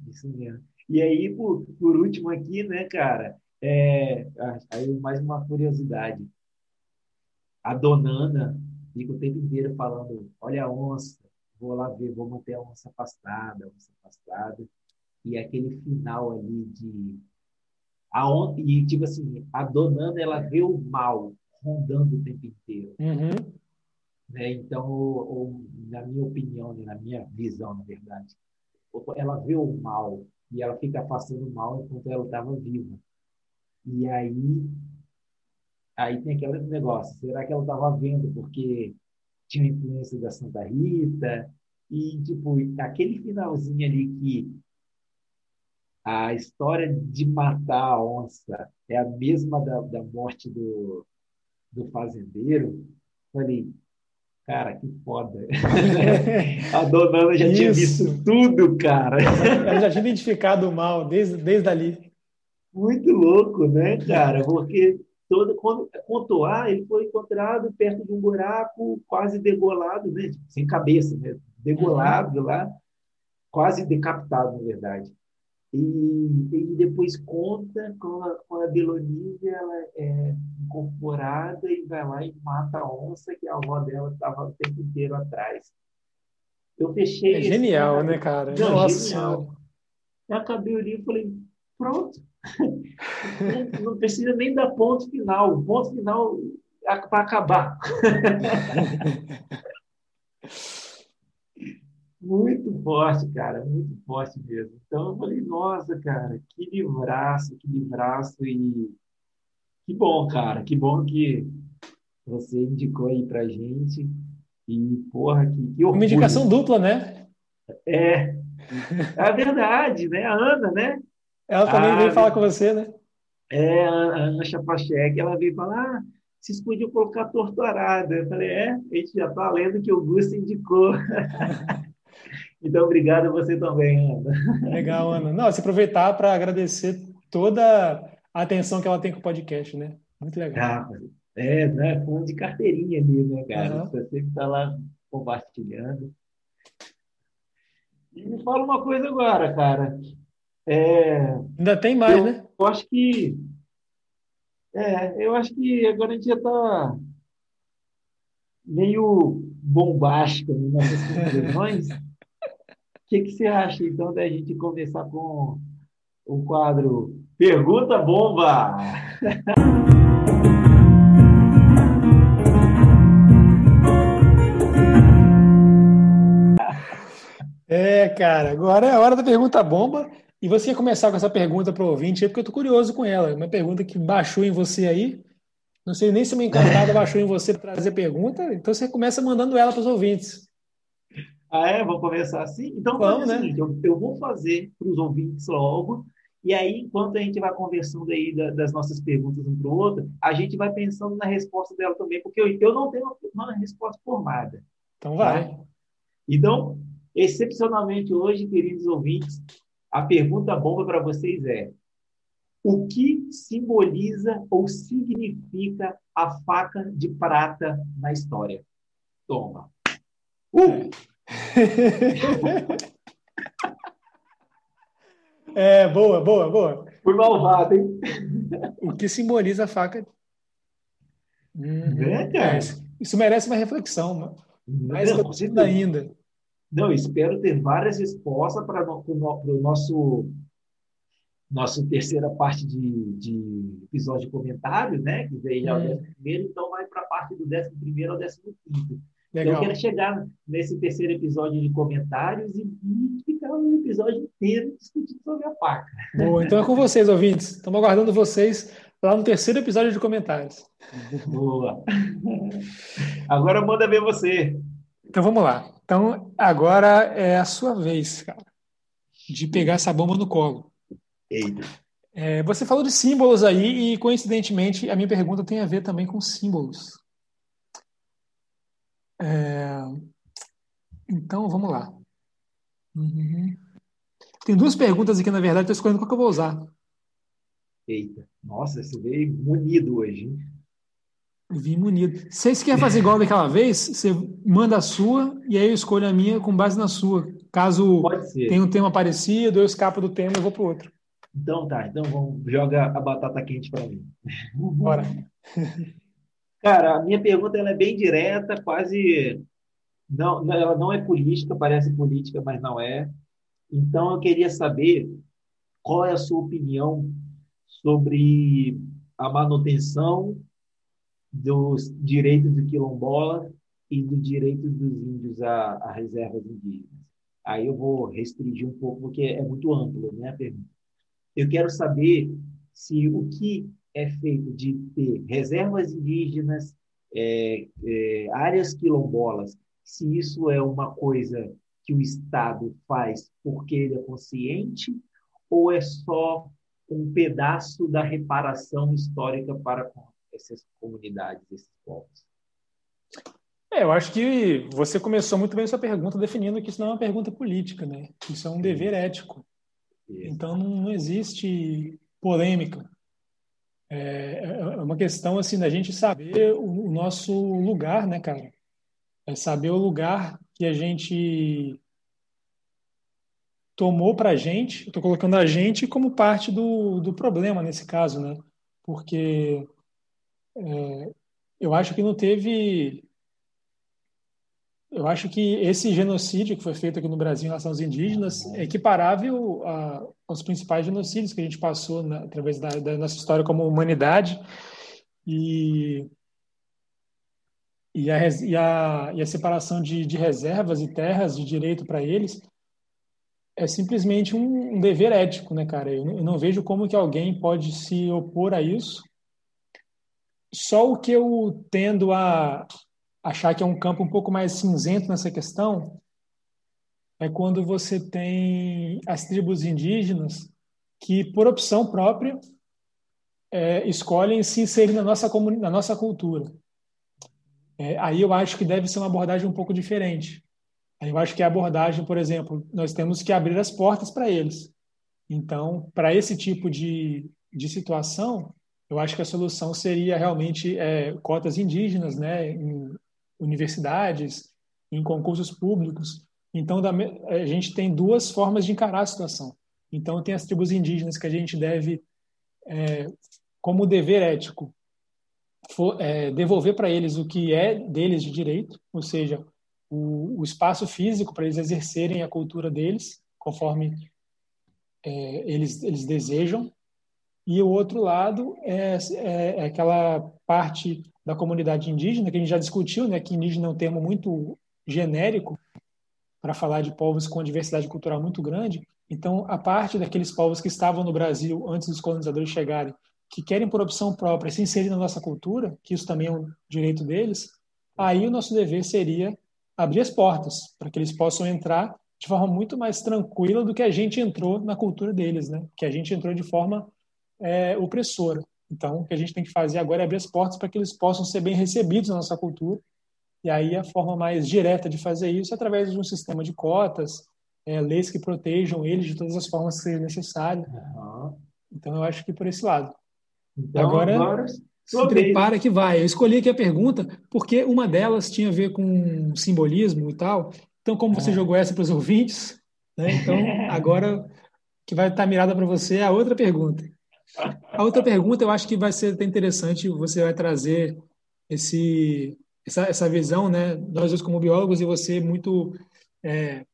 isso mesmo. E aí, por, por último aqui, né, cara, é, aí mais uma curiosidade. A donana fica o tempo inteiro falando, olha a onça, vou lá ver, vou manter a onça afastada, a onça afastada. E aquele final ali de... A on... E, tipo assim, a donana, ela vê o mal rondando o tempo inteiro. Uhum. Né? Então, ou, na minha opinião, né, na minha visão, na verdade, ela vê o mal e ela fica passando mal enquanto ela estava viva. E aí, aí tem aquele negócio, será que ela estava vendo porque tinha influência da Santa Rita? E, tipo, aquele finalzinho ali que a história de matar a onça é a mesma da, da morte do, do fazendeiro, falei, cara, que foda. a dona já Isso. tinha visto tudo, cara. Ela já tinha identificado o mal desde, desde ali. Muito louco, né, cara? Porque todo, quando contou, ah, ele foi encontrado perto de um buraco quase degolado, né? sem cabeça, né? degolado uhum. lá, quase decapitado, na verdade. E, e depois conta com a, com a ela é incorporada e vai lá e mata a onça que a avó dela estava o tempo inteiro atrás. Eu fechei. É genial, cara. né, cara? Não, Nossa genial. Eu acabei o livro e falei, pronto. não, não, precisa nem dar ponto final. O ponto final é para acabar. Muito forte, cara, muito forte mesmo. Então eu falei, nossa, cara, que livraço, que livraço e que bom, cara, que bom que você indicou aí pra gente. E, porra, que, que orgulho. Uma indicação dupla, né? É, é verdade, né? A Ana, né? Ela também a, veio falar com você, né? É, a Ana Chapachek, ela veio falar, ah, vocês podiam colocar torturada. Eu falei, é, a gente já tá lendo que o Augusto indicou. Então, obrigado a você também, Ana. Legal, Ana. Não, se aproveitar para agradecer toda a atenção que ela tem com o podcast, né? Muito legal. Ah, é, né? Fundo de carteirinha ali, né, cara? Uhum. Você sempre está lá compartilhando. E me fala uma coisa agora, cara. É, Ainda tem mais, eu, né? Eu acho que. É, eu acho que agora a gente já está meio bombástico nas nossas conclusões que, que você acha, então, da gente começar com o quadro Pergunta Bomba? É, cara, agora é a hora da pergunta bomba. E você ia começar com essa pergunta para o ouvinte, porque eu estou curioso com ela. Uma pergunta que baixou em você aí. Não sei nem se uma encantada baixou em você para trazer pergunta. Então você começa mandando ela para os ouvintes. Ah, é? Vamos começar assim? Então, Vamos, né? Seguinte, eu, eu, vou fazer para os ouvintes logo, e aí, enquanto a gente vai conversando aí da, das nossas perguntas um para o outro, a gente vai pensando na resposta dela também, porque eu, eu não tenho uma, uma resposta formada. Então, vai. Tá? Então, excepcionalmente hoje, queridos ouvintes, a pergunta bomba para vocês é: o que simboliza ou significa a faca de prata na história? Toma. Uh! é, boa, boa, boa. Fui malvado, hein? O que simboliza a faca? Uhum. É, cara. É, isso merece uma reflexão, mais não, ainda. Não, espero ter várias respostas para o nosso nossa terceira parte de, de episódio de comentário, né? Que veio já é o décimo primeiro, então vai para a parte do décimo primeiro ao décimo quinto. Legal. Eu quero chegar nesse terceiro episódio de comentários e, e ficar um episódio inteiro discutindo sobre a faca. Boa, então é com vocês, ouvintes. Estamos aguardando vocês lá no terceiro episódio de comentários. Boa. Agora manda ver você. Então vamos lá. Então agora é a sua vez, cara, de pegar essa bomba no colo. Eita. É, você falou de símbolos aí e, coincidentemente, a minha pergunta tem a ver também com símbolos. É... Então, vamos lá. Uhum. Tem duas perguntas aqui, na verdade, estou escolhendo qual que eu vou usar. Eita, nossa, você veio munido hoje, hein? Vim munido. Se você quer fazer igual daquela vez, você manda a sua e aí eu escolho a minha com base na sua. Caso tenha um tema parecido, eu escapo do tema e vou para o outro. Então tá, então vamos, joga a batata quente para mim. Bora. Cara, a minha pergunta ela é bem direta, quase. Não, ela não é política, parece política, mas não é. Então, eu queria saber qual é a sua opinião sobre a manutenção dos direitos do quilombola e do direito dos índios a, a reservas indígenas. Aí eu vou restringir um pouco, porque é muito amplo né, a pergunta. Eu quero saber se o que é feito de ter reservas indígenas, é, é, áreas quilombolas, se isso é uma coisa que o Estado faz porque ele é consciente ou é só um pedaço da reparação histórica para essas comunidades, esses povos? É, eu acho que você começou muito bem sua pergunta definindo que isso não é uma pergunta política, né? Isso é um dever ético. Então não, não existe polêmica. É, é, uma questão assim da gente saber o, o nosso lugar, né, cara? É saber o lugar que a gente tomou para a gente. Estou colocando a gente como parte do, do problema nesse caso, né? Porque é, eu acho que não teve eu acho que esse genocídio que foi feito aqui no Brasil em relação aos indígenas é equiparável a, aos principais genocídios que a gente passou na, através da, da, nossa história como humanidade e e a, e a, e a separação de, de reservas e terras de direito para eles é simplesmente um, um, dever ético, né, cara? Eu eu não vejo como que alguém pode se opor a isso. Só o que eu tendo a, achar que é um campo um pouco mais cinzento nessa questão é quando você tem as tribos indígenas que, por opção própria, é, escolhem se inserir na nossa, na nossa cultura. É, aí eu acho que deve ser uma abordagem um pouco diferente. Aí eu acho que a abordagem, por exemplo, nós temos que abrir as portas para eles. Então, para esse tipo de, de situação, eu acho que a solução seria realmente é, cotas indígenas, né, em, universidades, em concursos públicos. Então, a gente tem duas formas de encarar a situação. Então, tem as tribos indígenas que a gente deve, é, como dever ético, for, é, devolver para eles o que é deles de direito, ou seja, o, o espaço físico para eles exercerem a cultura deles, conforme é, eles, eles desejam. E o outro lado é, é, é aquela parte da comunidade indígena, que a gente já discutiu, né, que indígena é um termo muito genérico para falar de povos com diversidade cultural muito grande. Então, a parte daqueles povos que estavam no Brasil antes dos colonizadores chegarem, que querem por opção própria se inserir na nossa cultura, que isso também é um direito deles, aí o nosso dever seria abrir as portas para que eles possam entrar de forma muito mais tranquila do que a gente entrou na cultura deles, né? Que a gente entrou de forma é, opressora. Então, o que a gente tem que fazer agora é abrir as portas para que eles possam ser bem recebidos na nossa cultura. E aí a forma mais direta de fazer isso é através de um sistema de cotas, é, leis que protejam eles de todas as formas que seja necessário. Uhum. Então, eu acho que por esse lado. Então, agora, agora se prepara que vai. Eu escolhi aqui a pergunta porque uma delas tinha a ver com simbolismo e tal. Então, como você é. jogou essa para os ouvintes, né? então agora que vai estar mirada para você é a outra pergunta. A outra pergunta eu acho que vai ser até interessante, você vai trazer esse, essa, essa visão, né? Nós dois como biólogos e você muito é,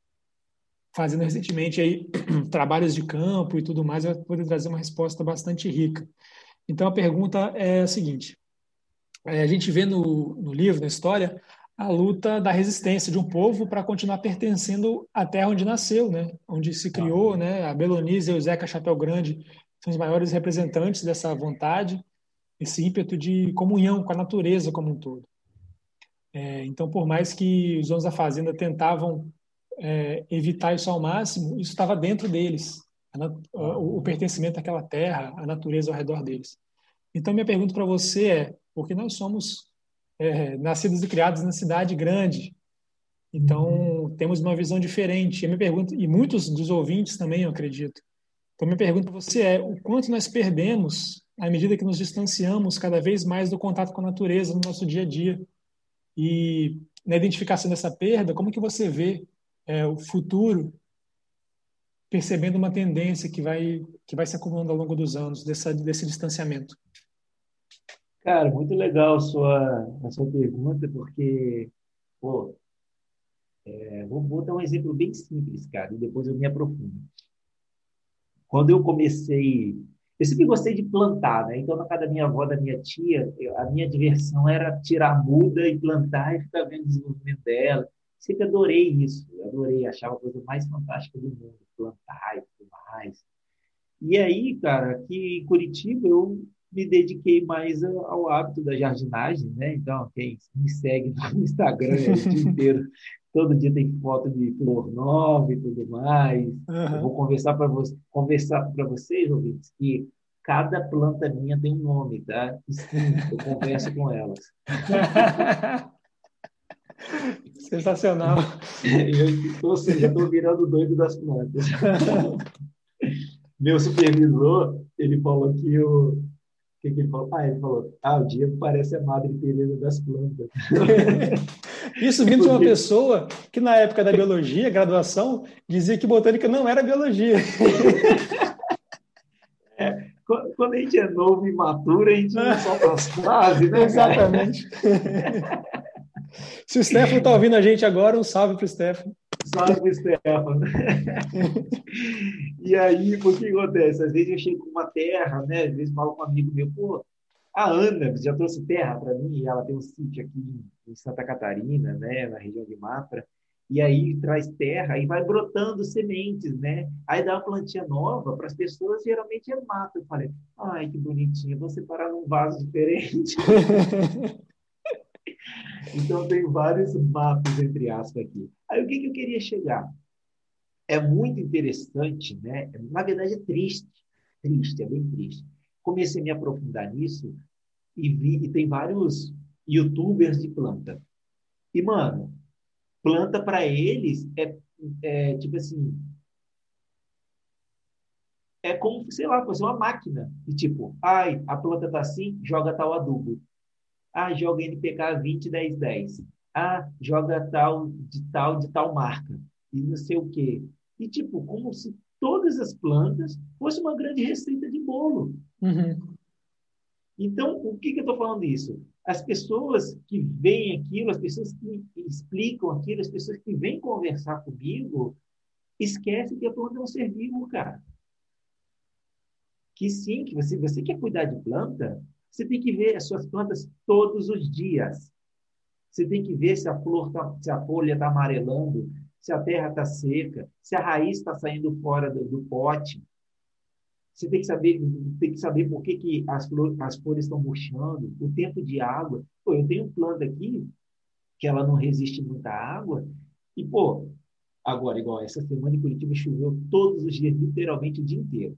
fazendo recentemente aí trabalhos de campo e tudo mais, vai poder trazer uma resposta bastante rica. Então a pergunta é a seguinte: é, a gente vê no, no livro, na história, a luta da resistência de um povo para continuar pertencendo à terra onde nasceu, né? Onde se criou, né? A Belonise e o Zeca Chapéu Grande são os maiores representantes dessa vontade, esse ímpeto de comunhão com a natureza como um todo. É, então, por mais que os donos da fazenda tentavam é, evitar isso ao máximo, isso estava dentro deles, o, o, pertencimento àquela terra, a natureza ao redor deles. Então, minha pergunta para você é: porque nós somos é, nascidos e criados na cidade grande, então temos uma visão diferente. E minha pergunta, e muitos dos ouvintes também, eu acredito, então, minha pergunta para você é: o quanto nós perdemos à medida que nos distanciamos cada vez mais do contato com a natureza no nosso dia a dia? E na identificação dessa perda, como que você vê é, o futuro percebendo uma tendência que vai que vai se acumulando ao longo dos anos dessa, desse distanciamento? Cara, muito legal a sua, a sua pergunta, porque, pô, é, vou, vou dar um exemplo bem simples, cara, e depois eu me aprofundo. Quando eu comecei, eu sempre gostei de plantar, né? Então, na casa da minha avó, da minha tia, a minha diversão era tirar muda e plantar e ficar vendo o desenvolvimento dela. sempre adorei isso, adorei, achava a coisa mais fantástica do mundo, plantar e tudo mais. E aí, cara, aqui em Curitiba eu me dediquei mais ao hábito da jardinagem, né? Então, quem me segue no Instagram é o dia inteiro, todo dia tem foto de flor nova e tudo mais. Uhum. Eu vou conversar para vocês, conversar para vocês, ouvintes, que cada planta minha tem um nome, tá? Eu converso com elas. Sensacional. Eu, ou seja, estou virando doido das plantas. Meu supervisor, ele falou que eu. Que, que ele falou? Ah, ele falou: Ah, o Diego parece a Madre Teresa das plantas. Isso vindo de uma pessoa que, na época da biologia, graduação, dizia que botânica não era biologia. É, quando a gente é novo e imaturo, a gente não solta as frases, né? Exatamente. Se o Stefano está ouvindo a gente agora, um salve para o Stefano. Salve para o Stefano. E aí, o que acontece? Às vezes eu chego com uma terra, né? Às vezes falo com um amigo meu, pô, a Ana já trouxe terra para mim, ela tem um sítio aqui em Santa Catarina, né? Na região de Mafra e aí traz terra e vai brotando sementes, né? Aí dá uma plantinha nova, para as pessoas geralmente é mato. Eu falei, ai, que bonitinho, vou separar num vaso diferente. então tem vários matos, entre aspas, aqui. Aí o que, que eu queria chegar? É muito interessante, né? Na verdade é triste, triste, é bem triste. Comecei a me aprofundar nisso e vi e tem vários youtubers de planta. E, mano, planta para eles é, é, tipo assim é como sei lá fosse uma máquina e tipo ai a planta tá assim joga tal adubo ah joga NPK 20 10 10 ah joga tal de tal de tal marca e não sei o que e tipo como se todas as plantas fosse uma grande receita de bolo uhum. então o que que eu estou falando isso as pessoas que veem aquilo, as pessoas que explicam aquilo, as pessoas que vêm conversar comigo, esquecem que a planta é um ser vivo, cara. Que sim, que você, você quer cuidar de planta, você tem que ver as suas plantas todos os dias. Você tem que ver se a flor tá, se a folha está amarelando, se a terra está seca, se a raiz está saindo fora do, do pote, você tem que saber, tem que saber por que, que as, flores, as estão murchando, o tempo de água. Pô, eu tenho planta aqui que ela não resiste muita água. E, pô, agora, igual essa semana em Curitiba choveu todos os dias, literalmente o dia inteiro.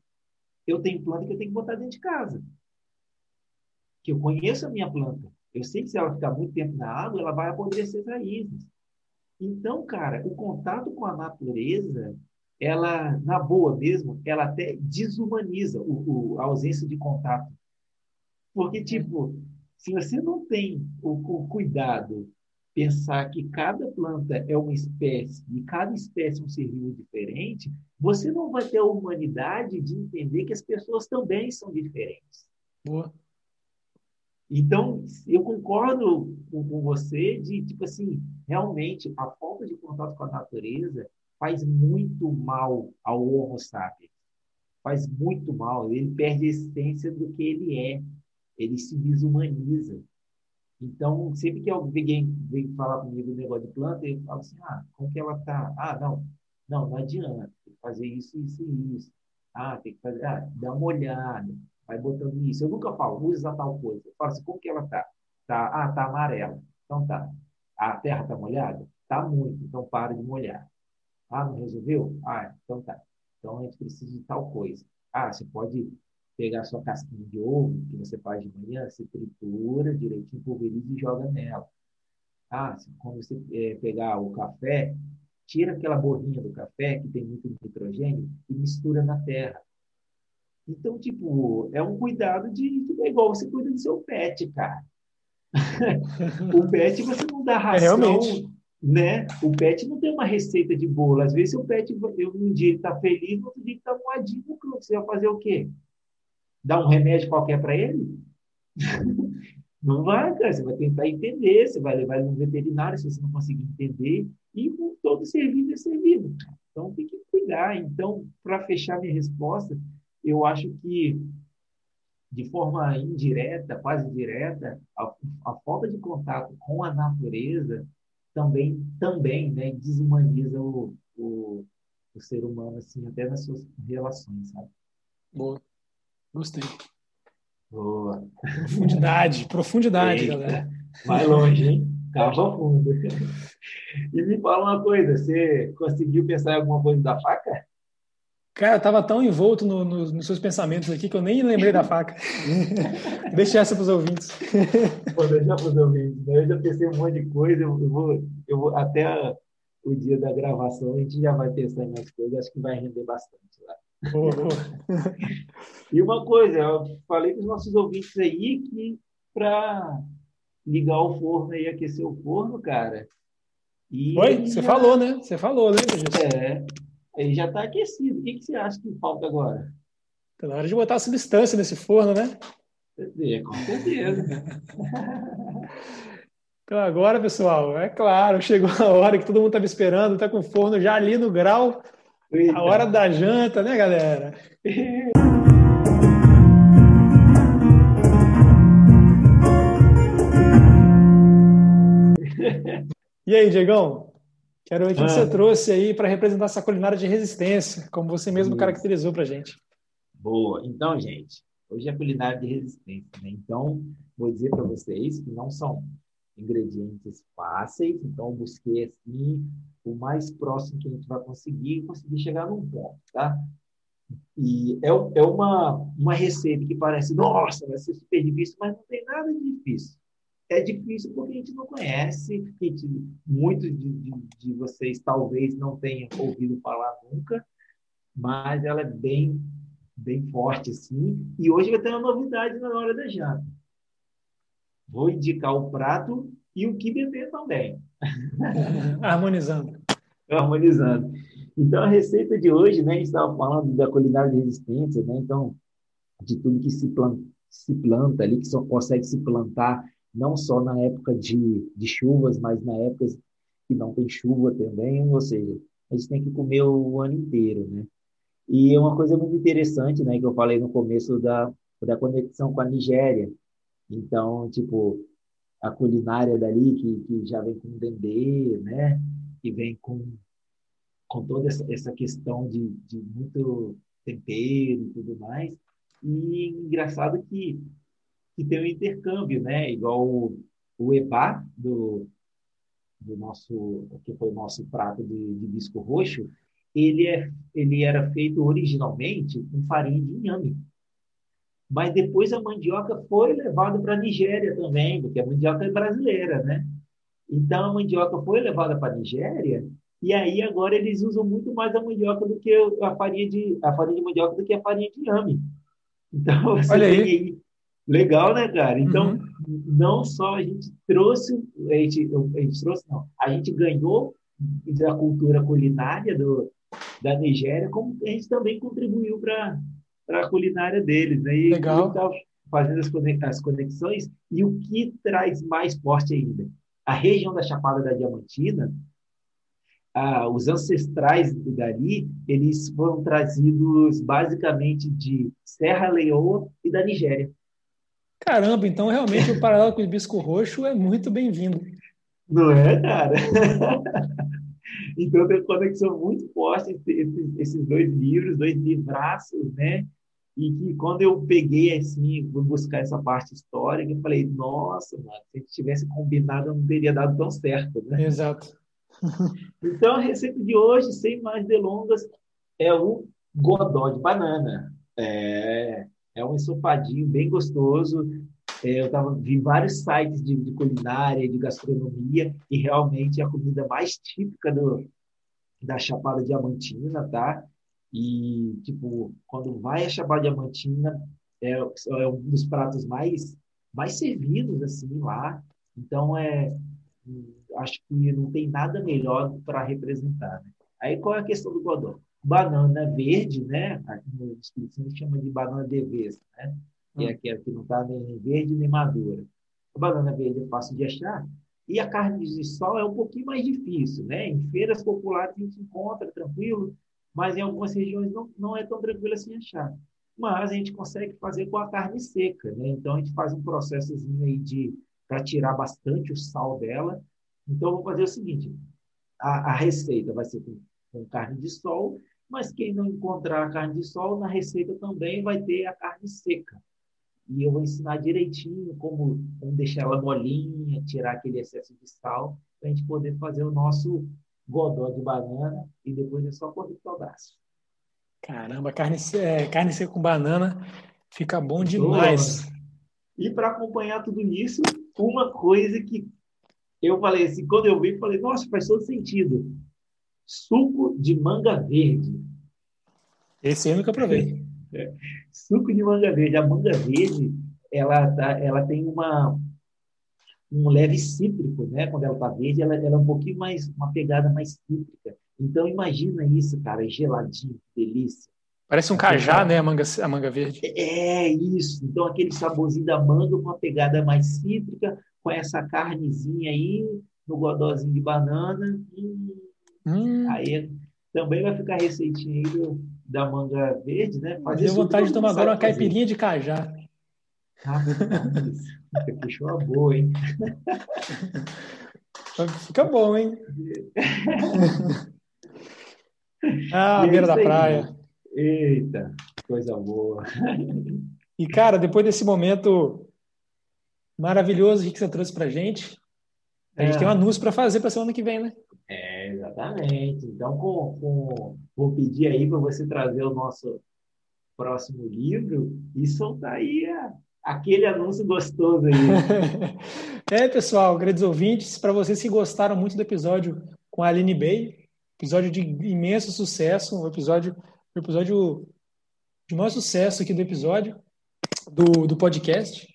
Eu tenho planta que eu tenho que botar dentro de casa. Que eu conheço a minha planta. Eu sei que se ela ficar muito tempo na água, ela vai apodrecer as raízes. Então, cara, o contato com a natureza ela, na boa mesmo, ela até desumaniza o, o, a ausência de contato. Porque, tipo, se você não tem o, o cuidado, pensar que cada planta é uma espécie e cada espécie é um ser vivo diferente, você não vai ter a humanidade de entender que as pessoas também são diferentes. Boa. Então, eu concordo com, com você de, tipo assim, realmente, a falta de contato com a natureza faz muito mal ao Homo sapiens. Faz muito mal. Ele perde a essência do que ele é. Ele se desumaniza. Então, sempre que alguém vem falar comigo do negócio de planta, eu falo assim: ah, como que ela está? Ah, não, não, não adianta. Tem que fazer isso, isso e isso. Ah, tem que fazer, ah, dá uma olhada, vai botando isso. Eu nunca falo, usa tal coisa. Eu falo assim: como que ela está? Tá, ah, tá amarela. Então tá. A terra está molhada? Tá muito, então para de molhar. Ah, não resolveu? Ah, então tá. Então a gente precisa de tal coisa. Ah, você pode pegar sua casquinha de ovo, que você faz de manhã, você tritura direitinho, pulveriza e joga nela. Ah, quando você é, pegar o café, tira aquela borrinha do café, que tem muito nitrogênio, e mistura na terra. Então, tipo, é um cuidado de. Tipo, é igual você cuida do seu pet, cara. O pet você não dá é, ração. É, né? O pet não tem uma receita de bolo. Às vezes o pet, eu, um dia ele está feliz, no outro dia ele está moadinho no clube. Você vai fazer o quê? Dar um remédio qualquer para ele? não vai, cara. Você vai tentar entender, você vai levar ele no veterinário se você não conseguir entender. E com todo servido é servido. Então tem que cuidar. Então, para fechar minha resposta, eu acho que de forma indireta, quase direta, a, a falta de contato com a natureza também, também né, desumaniza o, o, o ser humano, assim, até nas suas relações, sabe? Boa. Gostei. Boa. Profundidade, profundidade, Eita. galera. Vai longe, hein? Cava fundo. E me fala uma coisa, você conseguiu pensar em alguma coisa da faca? Cara, eu tava tão envolto no, no, nos seus pensamentos aqui que eu nem lembrei da faca. Deixa essa para os ouvintes. Vou deixar para os ouvintes. Né? Eu já pensei um monte de coisa, eu vou, eu vou até o dia da gravação, a gente já vai pensar em mais coisas, acho que vai render bastante lá. Boa. E uma coisa, eu falei para os nossos ouvintes aí que para ligar o forno e aquecer o forno, cara. E Oi? Você já- falou, né? Você falou, lembra disso? É, ele já está aquecido. O que, que você acha que falta agora? Tá na hora de botar a substância nesse forno, né? É, com certeza. Então agora, pessoal, é claro, chegou a hora que todo mundo estava esperando, tá com o forno já ali no grau, a hora da janta, né, galera? E aí, Diegão? Quero ver o que Ah. você trouxe aí para representar essa culinária de resistência, como você mesmo Isso. caracterizou para gente. Boa. Então, gente, hoje é culinária de resistência, né? Então, vou dizer para vocês que não são ingredientes fáceis, então busquei assim o mais próximo que a gente vai conseguir, conseguir chegar num ponto, tá? E é, é uma, uma receita que parece, nossa, vai ser super difícil, mas não tem nada de difícil. É difícil porque a gente não conhece, a gente, muitos de, de, de vocês talvez não tenham ouvido falar nunca, mas ela é bem, bem forte, assim. E hoje vai ter uma novidade na hora da janta. Vou indicar o prato e o que beber também Harmonizando. harmonizando. Então, a receita de hoje, né, a gente estava falando da culinária de resistência, né, então, de tudo que se planta, se planta ali, que só consegue se plantar não só na época de, de chuvas, mas na época que não tem chuva também, ou seja, a gente tem que comer o ano inteiro, né? E uma coisa muito interessante, né, que eu falei no começo da, da conexão com a Nigéria. Então, tipo, a culinária dali, que, que já vem com dendê, né, que vem com com toda essa, essa questão de, de muito tempero e tudo mais. E engraçado que, que tem um intercâmbio, né? Igual o, o eba do, do nosso, que foi o nosso prato de, de bisco roxo, ele, é, ele era feito originalmente com farinha de inhame. Mas depois a mandioca foi levada para a Nigéria também, porque a mandioca é brasileira, né? Então a mandioca foi levada para a Nigéria e aí agora eles usam muito mais a mandioca do que a farinha de a farinha de mandioca do que a farinha de inhame. Então você Olha tem aí. aí legal, né, cara? Então Uhum. não só a gente trouxe, a gente, a gente trouxe não, a gente ganhou da cultura culinária do, da Nigéria, como a gente também contribuiu para a culinária deles, né? E Legal. estava fazendo as conex- as conexões e o que traz mais forte ainda, a região da Chapada da Diamantina ah, os ancestrais dali, eles foram trazidos basicamente de Serra Leoa e da Nigéria. Caramba, então realmente o paralelo com o hibisco roxo é muito bem-vindo. Não é, cara? então tem uma conexão muito forte entre esses, esses dois livros, dois livraços, né? E que quando eu peguei assim, fui buscar essa parte histórica, eu falei, nossa, mano, se a gente tivesse combinado, não teria dado tão certo, né? Exato. Então, a receita de hoje, sem mais delongas, é o godó de banana. É, é um ensopadinho bem gostoso. É, eu tava, vi vários sites de, de culinária, de gastronomia, e realmente é a comida mais típica do, da Chapada Diamantina, tá? E, tipo, quando vai a Chapada Diamantina, é, é um dos pratos mais, mais servidos, assim, lá. Então, é, acho que não tem nada melhor para representar. Né? Aí qual é a questão do godó? Banana verde, né? Aqui no Espírito Santo chama de banana de vez, né? Que é aquela que não está nem verde nem madura. A banana verde é fácil de achar e a carne de sol é um pouquinho mais difícil, né? Em feiras populares a gente encontra tranquilo, mas em algumas regiões não, não é tão tranquilo assim achar. Mas a gente consegue fazer com a carne seca, né? Então a gente faz um processozinho aí de para tirar bastante o sal dela Então, eu vou fazer o seguinte: a, a receita vai ser com, com, carne de sol, mas quem não encontrar a carne de sol, na receita também vai ter a carne seca. E eu vou ensinar direitinho como, como deixar ela molinha, tirar aquele excesso de sal, para a gente poder fazer o nosso godó de banana e depois é só correr para o braço. Caramba, carne, é, carne seca com banana fica bom demais. E para acompanhar tudo isso, uma coisa que eu falei assim, quando eu vi, falei, nossa, faz todo sentido. Suco de manga verde. Esse eu nunca provei. É. Suco de manga verde. A manga verde, ela, tá, ela tem uma, um leve cítrico, né? Quando ela está verde, ela, ela, é um pouquinho mais, uma pegada mais cítrica. Então, imagina isso, cara, geladinho, delícia. Parece um cajá, né, a manga, a manga verde. É, isso. Então, aquele saborzinho da manga com uma pegada mais cítrica, com essa carnezinha aí, no godózinho de banana. Hum, hum. Aí também vai ficar a receitinha aí da manga verde, né? Fazer Deu vontade de tomar agora uma caipirinha de cajá. Ah, puxou a boa, hein? Fica bom, hein? ah, beira da praia. Eita, coisa boa. E, cara, depois desse momento maravilhoso que você trouxe pra gente, a gente é. tem um anúncio para fazer para semana que vem, né? É, exatamente. Então, com, com, vou pedir aí para você trazer o nosso próximo livro e soltar aí a, aquele anúncio gostoso aí. é, pessoal, grandes ouvintes, para vocês que gostaram muito do episódio com a Aline Bay, episódio de imenso sucesso, um episódio o episódio de maior sucesso aqui do episódio, do, do podcast.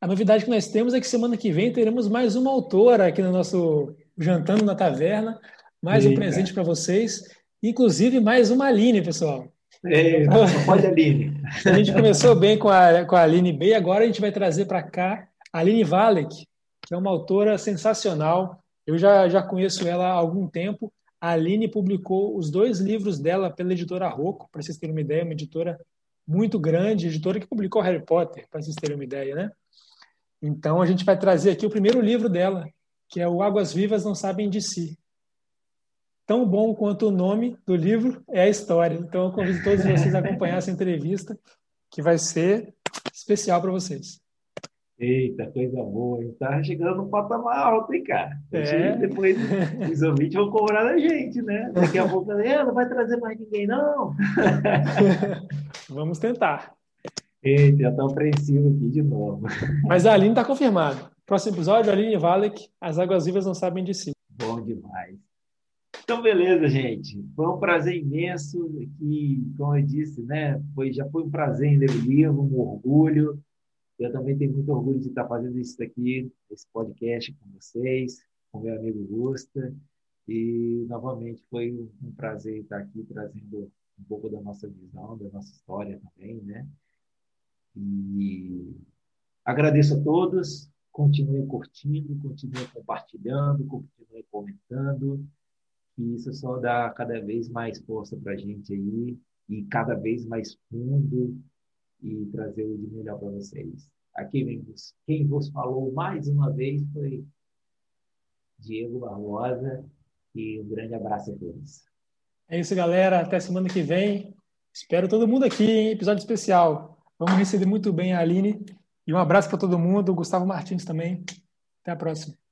A novidade que nós temos é que semana que vem teremos mais uma autora aqui no nosso Jantando na Taverna, mais Eita. um presente para vocês, inclusive mais uma Aline, pessoal. É, pode Aline. A gente começou bem com a, com a Aline B, agora a gente vai trazer para cá a Aline Valek, que é uma autora sensacional. Eu já, já conheço ela há algum tempo a Aline publicou os dois livros dela pela editora Rocco, para vocês terem uma ideia, uma editora muito grande, editora que publicou Harry Potter, para vocês terem uma ideia, né? Então a gente vai trazer aqui o primeiro livro dela, que é o Águas Vivas Não Sabem de Si. Tão bom quanto o nome do livro é a história. Então eu convido todos vocês a acompanhar essa entrevista, que vai ser especial para vocês. Eita, coisa boa. Gente tá chegando no patamar alto, hein, cara? É. Depois os ouvintes vão cobrar da gente, né? Daqui a pouco, é, não vai trazer mais ninguém, não. Vamos tentar. Eita, já tô apreensivo aqui de novo. Mas a Aline está confirmado. Próximo episódio, Aline Valek, As Águas Vivas Não Sabem de Si. Bom demais. Então, beleza, gente. Foi um prazer imenso. Que, como eu disse, né? Foi, já foi um prazer em ler o livro, um orgulho. Eu também tenho muito orgulho de estar fazendo isso aqui, esse podcast com vocês, com meu amigo Gusta. E, novamente, foi um prazer estar aqui trazendo um pouco da nossa visão, da nossa história também, né? E agradeço a todos. Continuem curtindo, continuem compartilhando, continuem comentando. E isso só dá cada vez mais força para a gente aí e cada vez mais fundo e trazer o de melhor para vocês. Aqui vos, quem vos falou mais uma vez foi Diego Barbosa e um grande abraço a todos. É isso, galera. Até semana que vem. Espero todo mundo aqui em episódio especial. Vamos receber muito bem a Aline. E um abraço para todo mundo. Gustavo Martins também. Até a próxima.